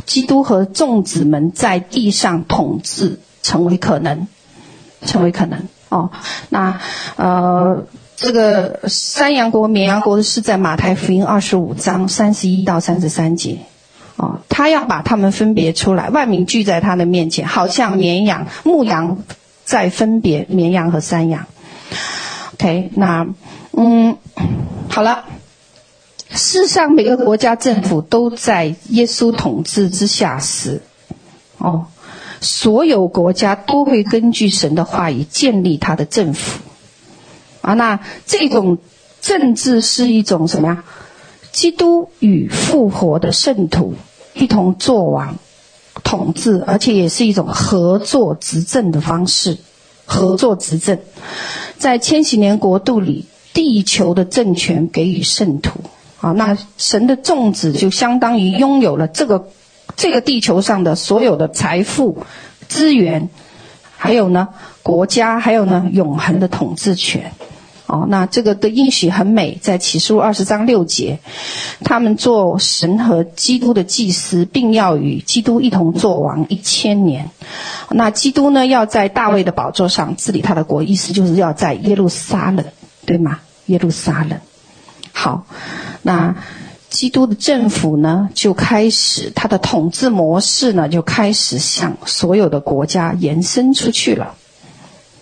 基督和众子们在地上统治成为可能，成为可能。哦，那呃，这个山羊国、绵羊国是在马太福音二十五章三十一到三十三节。哦，他要把他们分别出来，万民聚在他的面前，好像绵羊、牧羊在分别绵羊和山羊。OK，那嗯，好了，世上每个国家政府都在耶稣统治之下时，哦，所有国家都会根据神的话语建立他的政府。啊，那这种政治是一种什么呀？基督与复活的圣徒。一同作王、统治，而且也是一种合作执政的方式。合作执政，在千禧年国度里，地球的政权给予圣徒啊，那神的众子就相当于拥有了这个这个地球上的所有的财富、资源，还有呢国家，还有呢永恒的统治权。哦，那这个的应许很美，在启示录二十章六节，他们做神和基督的祭司，并要与基督一同作王一千年。那基督呢，要在大卫的宝座上治理他的国，意思就是要在耶路撒冷，对吗？耶路撒冷。好，那基督的政府呢，就开始他的统治模式呢，就开始向所有的国家延伸出去了。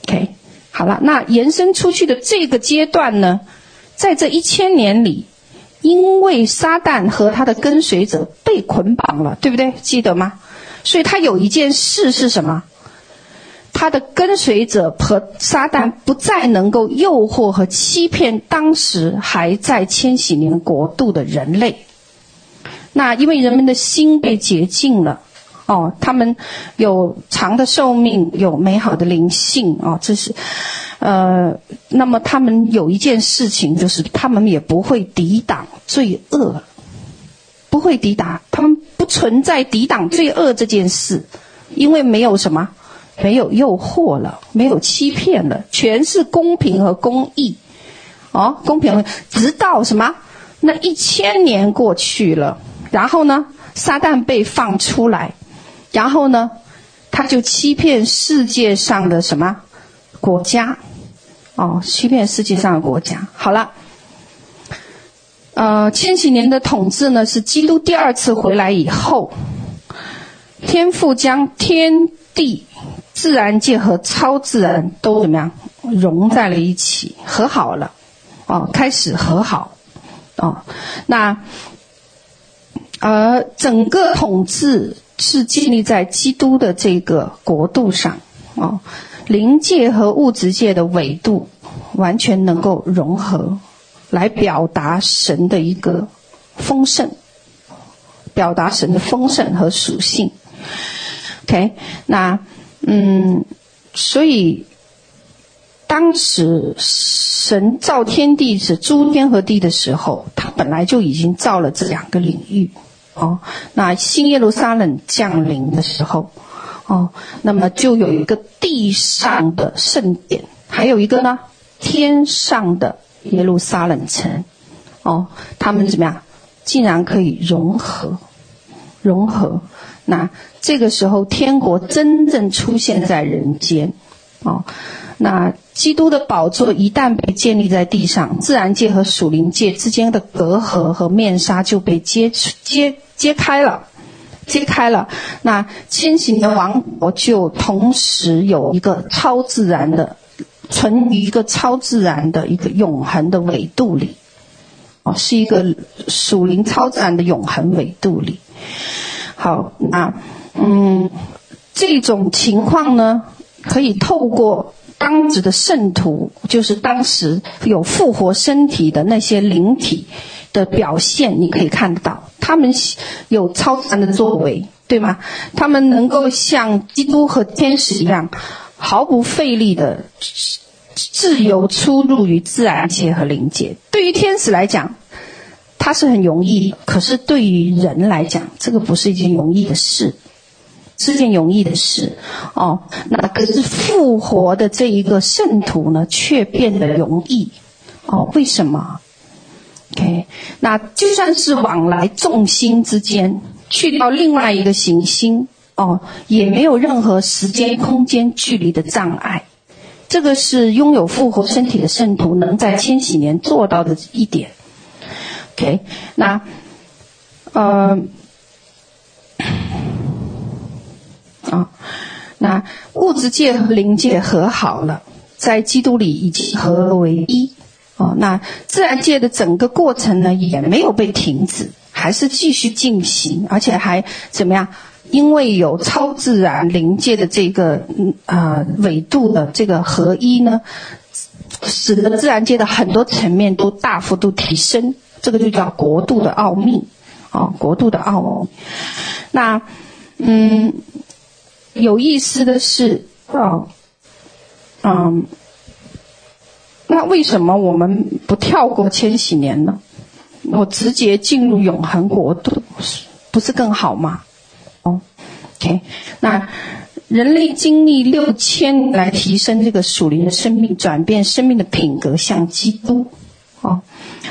OK。好了，那延伸出去的这个阶段呢，在这一千年里，因为撒旦和他的跟随者被捆绑了，对不对？记得吗？所以他有一件事是什么？他的跟随者和撒旦不再能够诱惑和欺骗当时还在千禧年国度的人类。那因为人们的心被洁净了，哦，他们有长的寿命，有美好的灵性，哦，这是，呃，那么他们有一件事情，就是他们也不会抵挡罪恶，不会抵挡，他们不存在抵挡罪恶这件事，因为没有什么，没有诱惑了，没有欺骗了，全是公平和公义，哦，公平，直到什么？那一千年过去了。然后呢，撒旦被放出来，然后呢，他就欺骗世界上的什么国家？哦，欺骗世界上的国家。好了，呃，千禧年的统治呢，是基督第二次回来以后，天父将天地、自然界和超自然都怎么样融在了一起，和好了，哦，开始和好，哦，那。而整个统治是建立在基督的这个国度上，哦，灵界和物质界的维度完全能够融合，来表达神的一个丰盛，表达神的丰盛和属性。OK，那嗯，所以当时神造天地是诸天和地的时候，他本来就已经造了这两个领域。哦，那新耶路撒冷降临的时候，哦，那么就有一个地上的圣殿，还有一个呢，天上的耶路撒冷城，哦，他们怎么样？竟然可以融合，融合。那这个时候，天国真正出现在人间，哦，那基督的宝座一旦被建立在地上，自然界和属灵界之间的隔阂和面纱就被揭揭。揭开了，揭开了，那千禧年王国就同时有一个超自然的，存于一个超自然的一个永恒的维度里，哦，是一个属灵超自然的永恒维度里。好，那嗯，这种情况呢，可以透过当时的圣徒，就是当时有复活身体的那些灵体。的表现，你可以看得到，他们有超自然的作为，对吗？他们能够像基督和天使一样，毫不费力的自由出入于自然界和灵界。对于天使来讲，它是很容易；可是对于人来讲，这个不是一件容易的事，是件容易的事。哦，那可是复活的这一个圣徒呢，却变得容易。哦，为什么？OK，那就算是往来众星之间，去到另外一个行星，哦，也没有任何时间、空间、距离的障碍。这个是拥有复活身体的圣徒能在千禧年做到的一点。OK，那，呃，啊，那物质界和灵界和好了，在基督里已经合而为一。哦，那自然界的整个过程呢，也没有被停止，还是继续进行，而且还怎么样？因为有超自然灵界的这个嗯啊维度的这个合一呢，使得自然界的很多层面都大幅度提升，这个就叫国度的奥秘，哦，国度的奥秘。那嗯，有意思的是，哦，嗯。那为什么我们不跳过千禧年呢？我直接进入永恒国度，不是更好吗？哦，OK，那人类经历六千来提升这个属灵的生命，转变生命的品格，像基督，哦，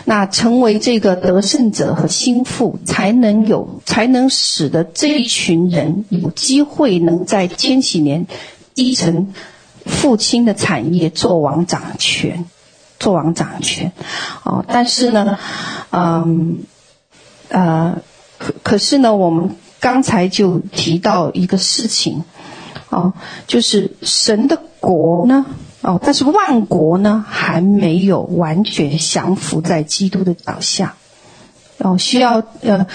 那成为这个得胜者和心腹，才能有，才能使得这一群人有机会能在千禧年继承。父亲的产业，做王掌权，做王掌权，哦，但是呢，嗯，呃，可可是呢，我们刚才就提到一个事情，哦，就是神的国呢，哦，但是万国呢，还没有完全降服在基督的脚下，哦，需要呃，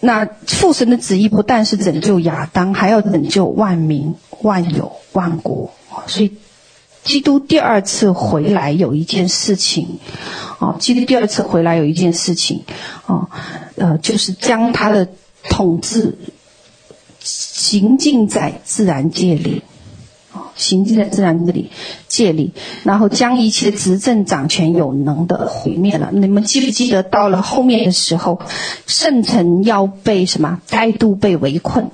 那父神的旨意不但是拯救亚当，还要拯救万民、万有、万国。所以，基督第二次回来有一件事情，哦，基督第二次回来有一件事情，哦，呃，就是将他的统治行进在自然界里，行进在自然界里界里，然后将一切执政掌权有能的毁灭了。你们记不记得到了后面的时候，圣城要被什么再度被围困？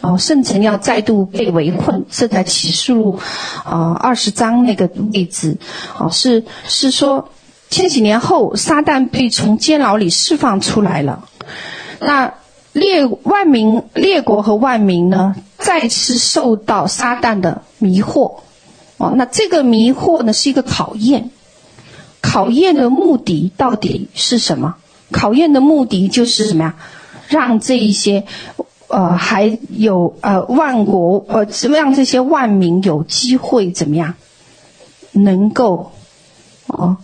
哦，圣城要再度被围困，是在启示录啊二十章那个位置。哦，是是说。千禧年后，撒旦被从监牢里释放出来了。那列万民、列国和万民呢，再次受到撒旦的迷惑。哦，那这个迷惑呢，是一个考验。考验的目的到底是什么？考验的目的就是什么呀？让这一些呃，还有呃万国呃，让？这些万民有机会怎么样？能够哦。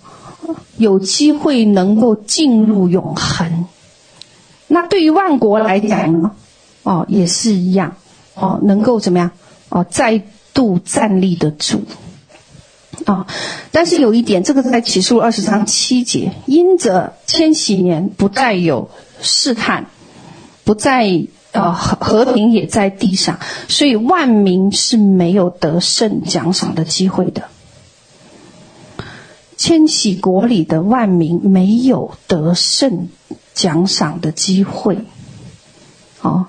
有机会能够进入永恒，那对于万国来讲呢？哦，也是一样，哦，能够怎么样？哦，再度站立得住，啊、但是有一点，这个在启示录二十章七节，因着千禧年不再有试探，不再呃和和平也在地上，所以万民是没有得胜奖赏的机会的。千禧国里的万民没有得胜奖赏的机会，哦，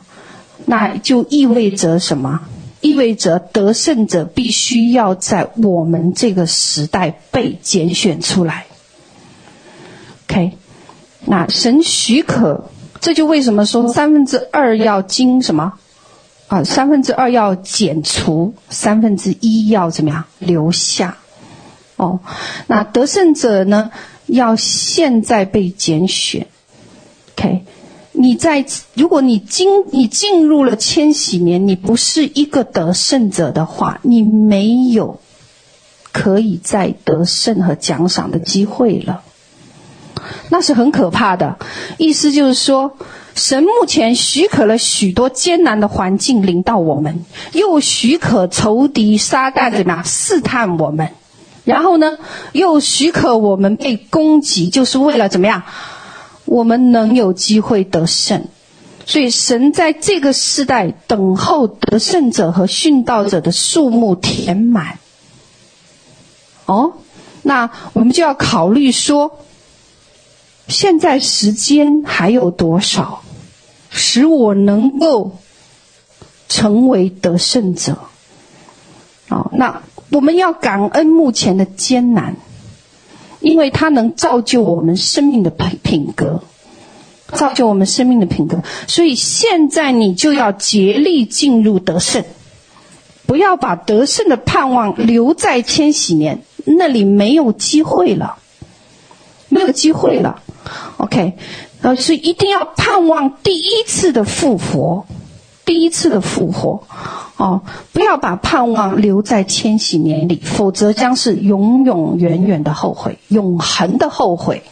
那就意味着什么？意味着得胜者必须要在我们这个时代被拣选出来。OK，那神许可，这就为什么说三分之二要经什么？啊，三分之二要减除，三分之一要怎么样留下？哦，那得胜者呢？要现在被拣选。OK，你在如果你进你进入了千禧年，你不是一个得胜者的话，你没有可以再得胜和奖赏的机会了。那是很可怕的。意思就是说，神目前许可了许多艰难的环境临到我们，又许可仇敌撒旦怎么样试探我们。然后呢，又许可我们被攻击，就是为了怎么样？我们能有机会得胜。所以神在这个时代等候得胜者和殉道者的数目填满。哦，那我们就要考虑说，现在时间还有多少，使我能够成为得胜者？哦，那。我们要感恩目前的艰难，因为它能造就我们生命的品品格，造就我们生命的品格。所以现在你就要竭力进入得胜，不要把得胜的盼望留在千禧年，那里没有机会了，没有机会了。OK，呃，所以一定要盼望第一次的复活，第一次的复活。哦，不要把盼望留在千禧年里，否则将是永永远远的后悔，永恒的后悔，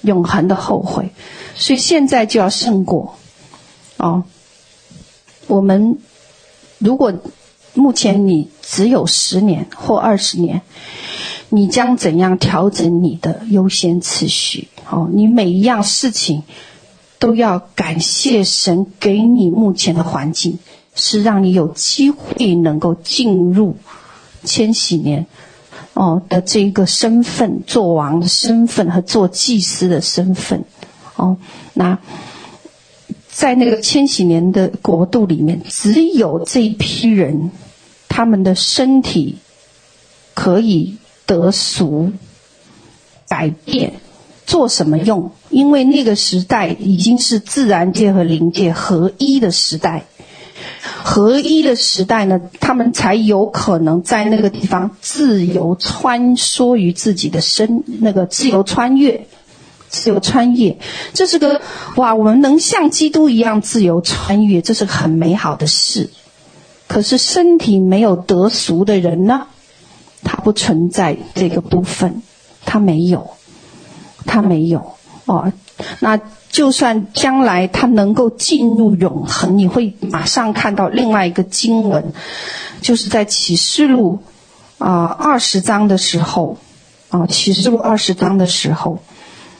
永恒的后悔。所以现在就要胜过。哦，我们如果目前你只有十年或二十年，你将怎样调整你的优先次序？哦，你每一样事情都要感谢神给你目前的环境。是让你有机会能够进入千禧年哦的这个身份，做王的身份和做祭司的身份哦。那在那个千禧年的国度里面，只有这一批人，他们的身体可以得赎改变，做什么用？因为那个时代已经是自然界和灵界合一的时代。合一的时代呢，他们才有可能在那个地方自由穿梭于自己的身，那个自由穿越，自由穿越，这是个哇，我们能像基督一样自由穿越，这是很美好的事。可是身体没有得赎的人呢，他不存在这个部分，他没有，他没有哦，那。就算将来他能够进入永恒，你会马上看到另外一个经文，就是在启示录啊二十章的时候，啊，启示录二十章的时候，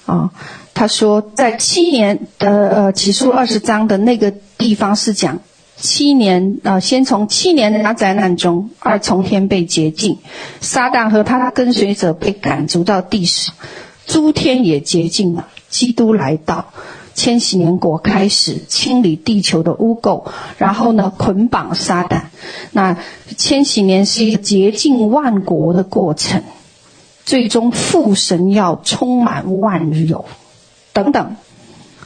啊，他说在七年的呃启示录二十章的那个地方是讲七年啊，先从七年的大灾难中，二重天被洁净，撒旦和他的跟随者被赶逐到地上，诸天也洁净了，基督来到。千禧年国开始清理地球的污垢，然后呢，捆绑撒旦。那千禧年是一个洁净万国的过程，最终父神要充满万有，等等。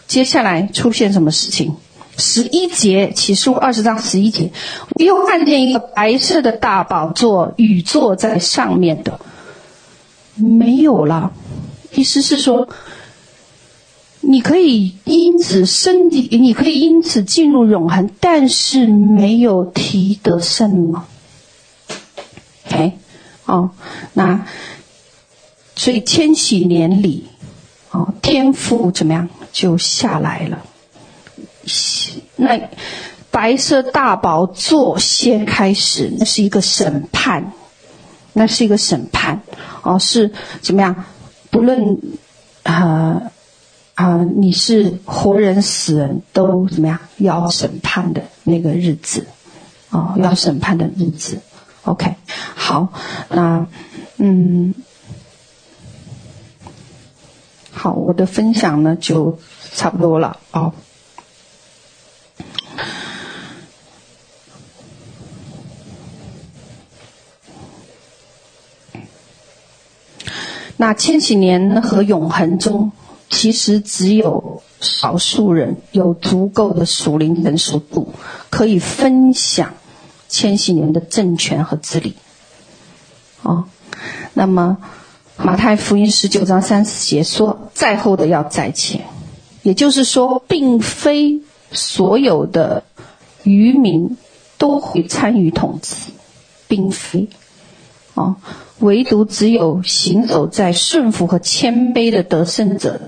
接下来出现什么事情？十一节启示录二十章十一节，我又看见一个白色的大宝座，与坐在上面的没有了。意思是说。你可以因此身体，你可以因此进入永恒，但是没有提得胜吗？OK，哦，那所以千禧年里，哦，天赋怎么样就下来了？那白色大宝座先开始，那是一个审判，那是一个审判，哦，是怎么样？无论啊。啊、你是活人死人都怎么样？要审判的那个日子，哦，要审判的日子。OK，好，那嗯，好，我的分享呢就差不多了哦。那千禧年和永恒中。其实只有少数人有足够的属灵成熟度，可以分享千禧年的政权和治理。哦，那么马太福音十九章三十节说，在后的要在前，也就是说，并非所有的渔民都会参与统治，并非。哦。唯独只有行走在顺服和谦卑的得胜者，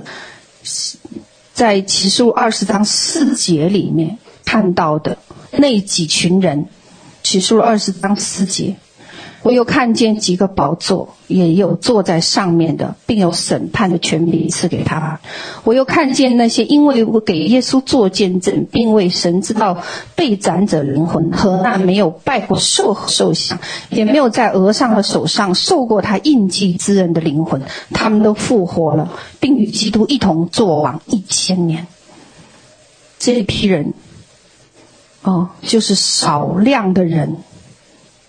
在启示录二十章四节里面看到的那几群人，启示录二十章四节。我又看见几个宝座，也有坐在上面的，并有审判的权柄赐给他。我又看见那些因为我给耶稣做见证，并为神知道被斩者灵魂和那没有拜过兽和兽像，也没有在额上和手上受过他印记之人的灵魂，他们都复活了，并与基督一同作王一千年。这一批人，哦，就是少量的人。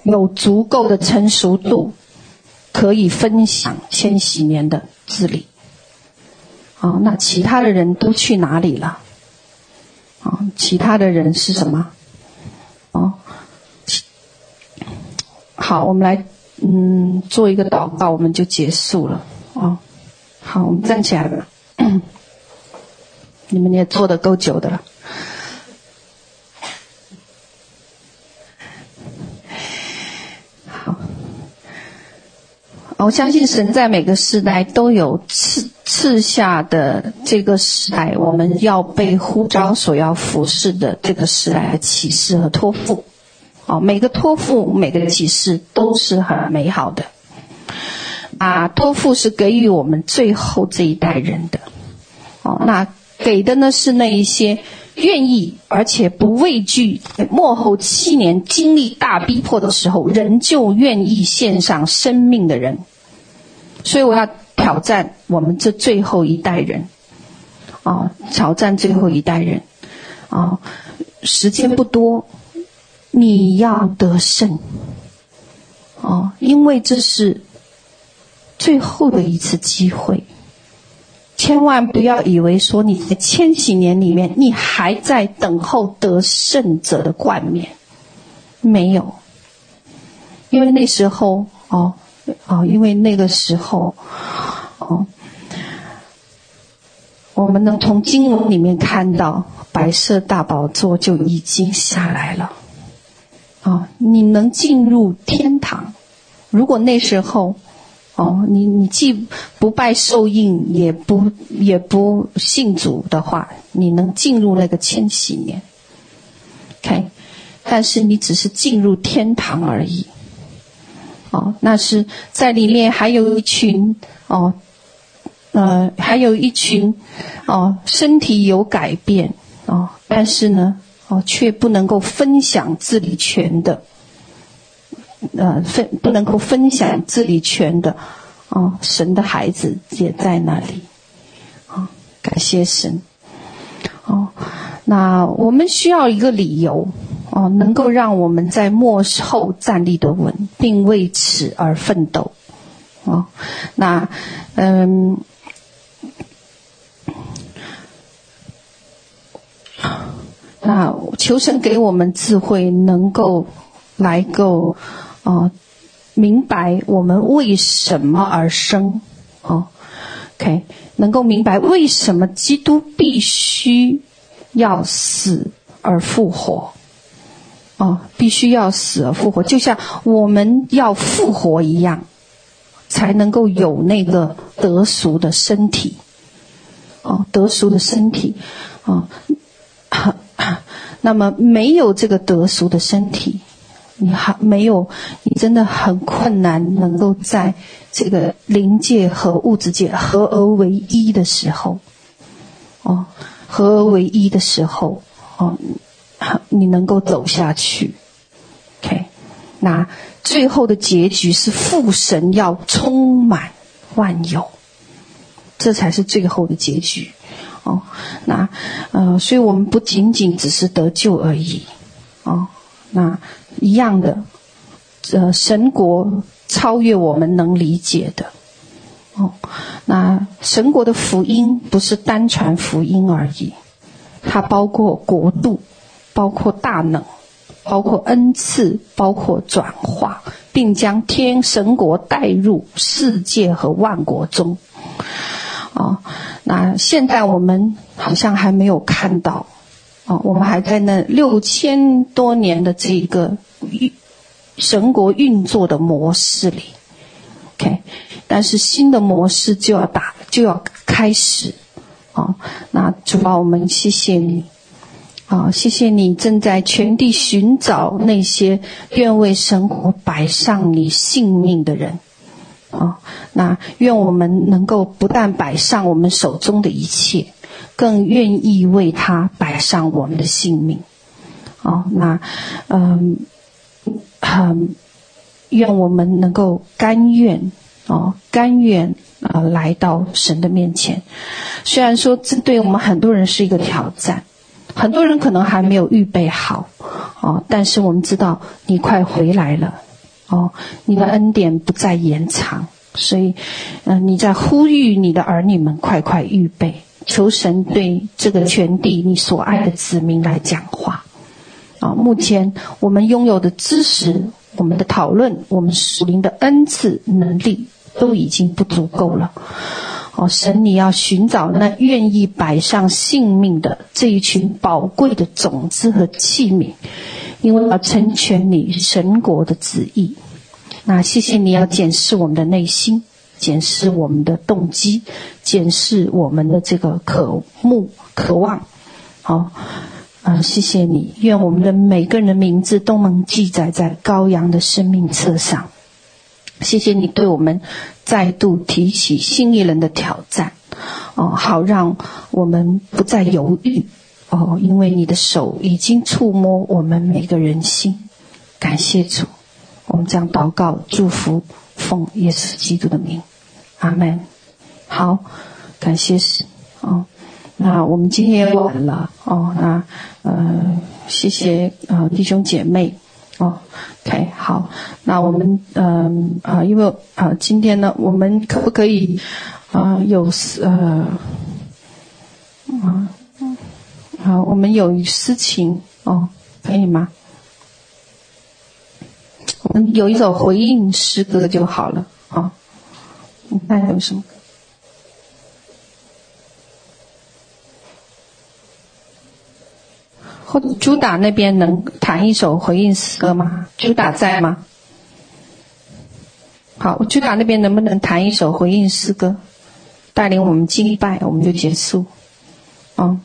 有足够的成熟度，可以分享千禧年的治理。啊，那其他的人都去哪里了？啊，其他的人是什么？哦，好，我们来嗯做一个祷告，我们就结束了。哦，好，我们站起来吧。[COUGHS] 你们也坐的够久的了。我相信神在每个时代都有赐赐下的这个时代，我们要被呼召所要服侍的这个时代的启示和托付。哦，每个托付、每个启示都是很美好的。啊，托付是给予我们最后这一代人的。哦，那给的呢是那一些愿意而且不畏惧，末后七年经历大逼迫的时候，仍旧愿意献上生命的人。所以我要挑战我们这最后一代人，啊，挑战最后一代人，啊，时间不多，你要得胜，哦，因为这是最后的一次机会，千万不要以为说你在千禧年里面，你还在等候得胜者的冠冕，没有，因为那时候哦。哦，因为那个时候，哦，我们能从经文里面看到白色大宝座就已经下来了。哦，你能进入天堂？如果那时候，哦，你你既不拜受印，也不也不信主的话，你能进入那个千禧年？OK，但是你只是进入天堂而已。哦，那是在里面还有一群哦，呃，还有一群哦，身体有改变哦，但是呢，哦，却不能够分享治理权的，呃，分不能够分享治理权的哦，神的孩子也在那里，啊、感谢神，哦，那我们需要一个理由。哦，能够让我们在末后站立的稳，并为此而奋斗。哦，那嗯，那求神给我们智慧，能够来够哦，明白我们为什么而生。哦，OK，能够明白为什么基督必须要死而复活。哦，必须要死而复活，就像我们要复活一样，才能够有那个得赎的身体。哦，得赎的身体，哦，[COUGHS] 那么没有这个得赎的身体，你还没有，你真的很困难能够在这个灵界和物质界合而为一的时候，哦，合而为一的时候，哦。你能够走下去，OK？那最后的结局是父神要充满万有，这才是最后的结局。哦，那呃，所以我们不仅仅只是得救而已。哦，那一样的，呃，神国超越我们能理解的。哦，那神国的福音不是单传福音而已，它包括国度。包括大能，包括恩赐，包括转化，并将天神国带入世界和万国中。啊，那现在我们好像还没有看到，啊，我们还在那六千多年的这个运神国运作的模式里，OK，但是新的模式就要打，就要开始，啊，那主啊，我们谢谢你。啊，谢谢你正在全地寻找那些愿为神国摆上你性命的人。啊，那愿我们能够不但摆上我们手中的一切，更愿意为他摆上我们的性命。哦，那嗯，很愿我们能够甘愿哦，甘愿啊来到神的面前。虽然说这对我们很多人是一个挑战。很多人可能还没有预备好，哦，但是我们知道你快回来了，哦，你的恩典不再延长，所以，嗯、你在呼吁你的儿女们快快预备，求神对这个全地你所爱的子民来讲话，啊、目前我们拥有的知识、我们的讨论、我们属灵的恩赐能力都已经不足够了。哦，神，你要寻找那愿意摆上性命的这一群宝贵的种子和器皿，因为要成全你神国的旨意。那谢谢你要检视我们的内心，检视我们的动机，检视我们的这个渴慕、渴望。好，啊、谢谢你，愿我们的每个人的名字都能记载在羔羊的生命册上。谢谢你对我们再度提起新一轮的挑战，哦，好让我们不再犹豫，哦，因为你的手已经触摸我们每个人心。感谢主，我们将祷告、祝福，奉耶稣基督的名，阿门。好，感谢神。哦，那我们今天也晚了，哦，那呃，谢谢啊、呃，弟兄姐妹。哦，OK，好，那我们嗯啊、呃，因为啊、呃，今天呢，我们可不可以啊、呃、有呃啊好，我们有事情哦，可以吗？我们有一首回应诗歌就好了啊。你看有什么？或者朱达那边能弹一首回应诗歌吗？朱达在吗？好，朱达那边能不能弹一首回应诗歌，带领我们敬拜，我们就结束。哦，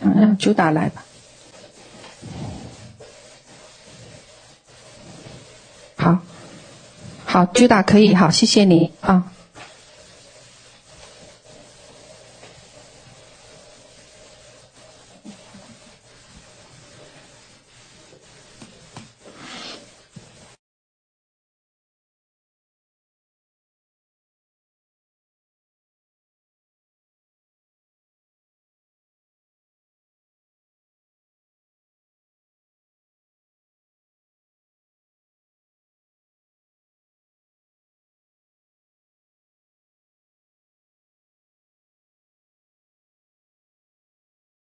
让朱达来吧。好，好，朱大可以，好，谢谢你啊。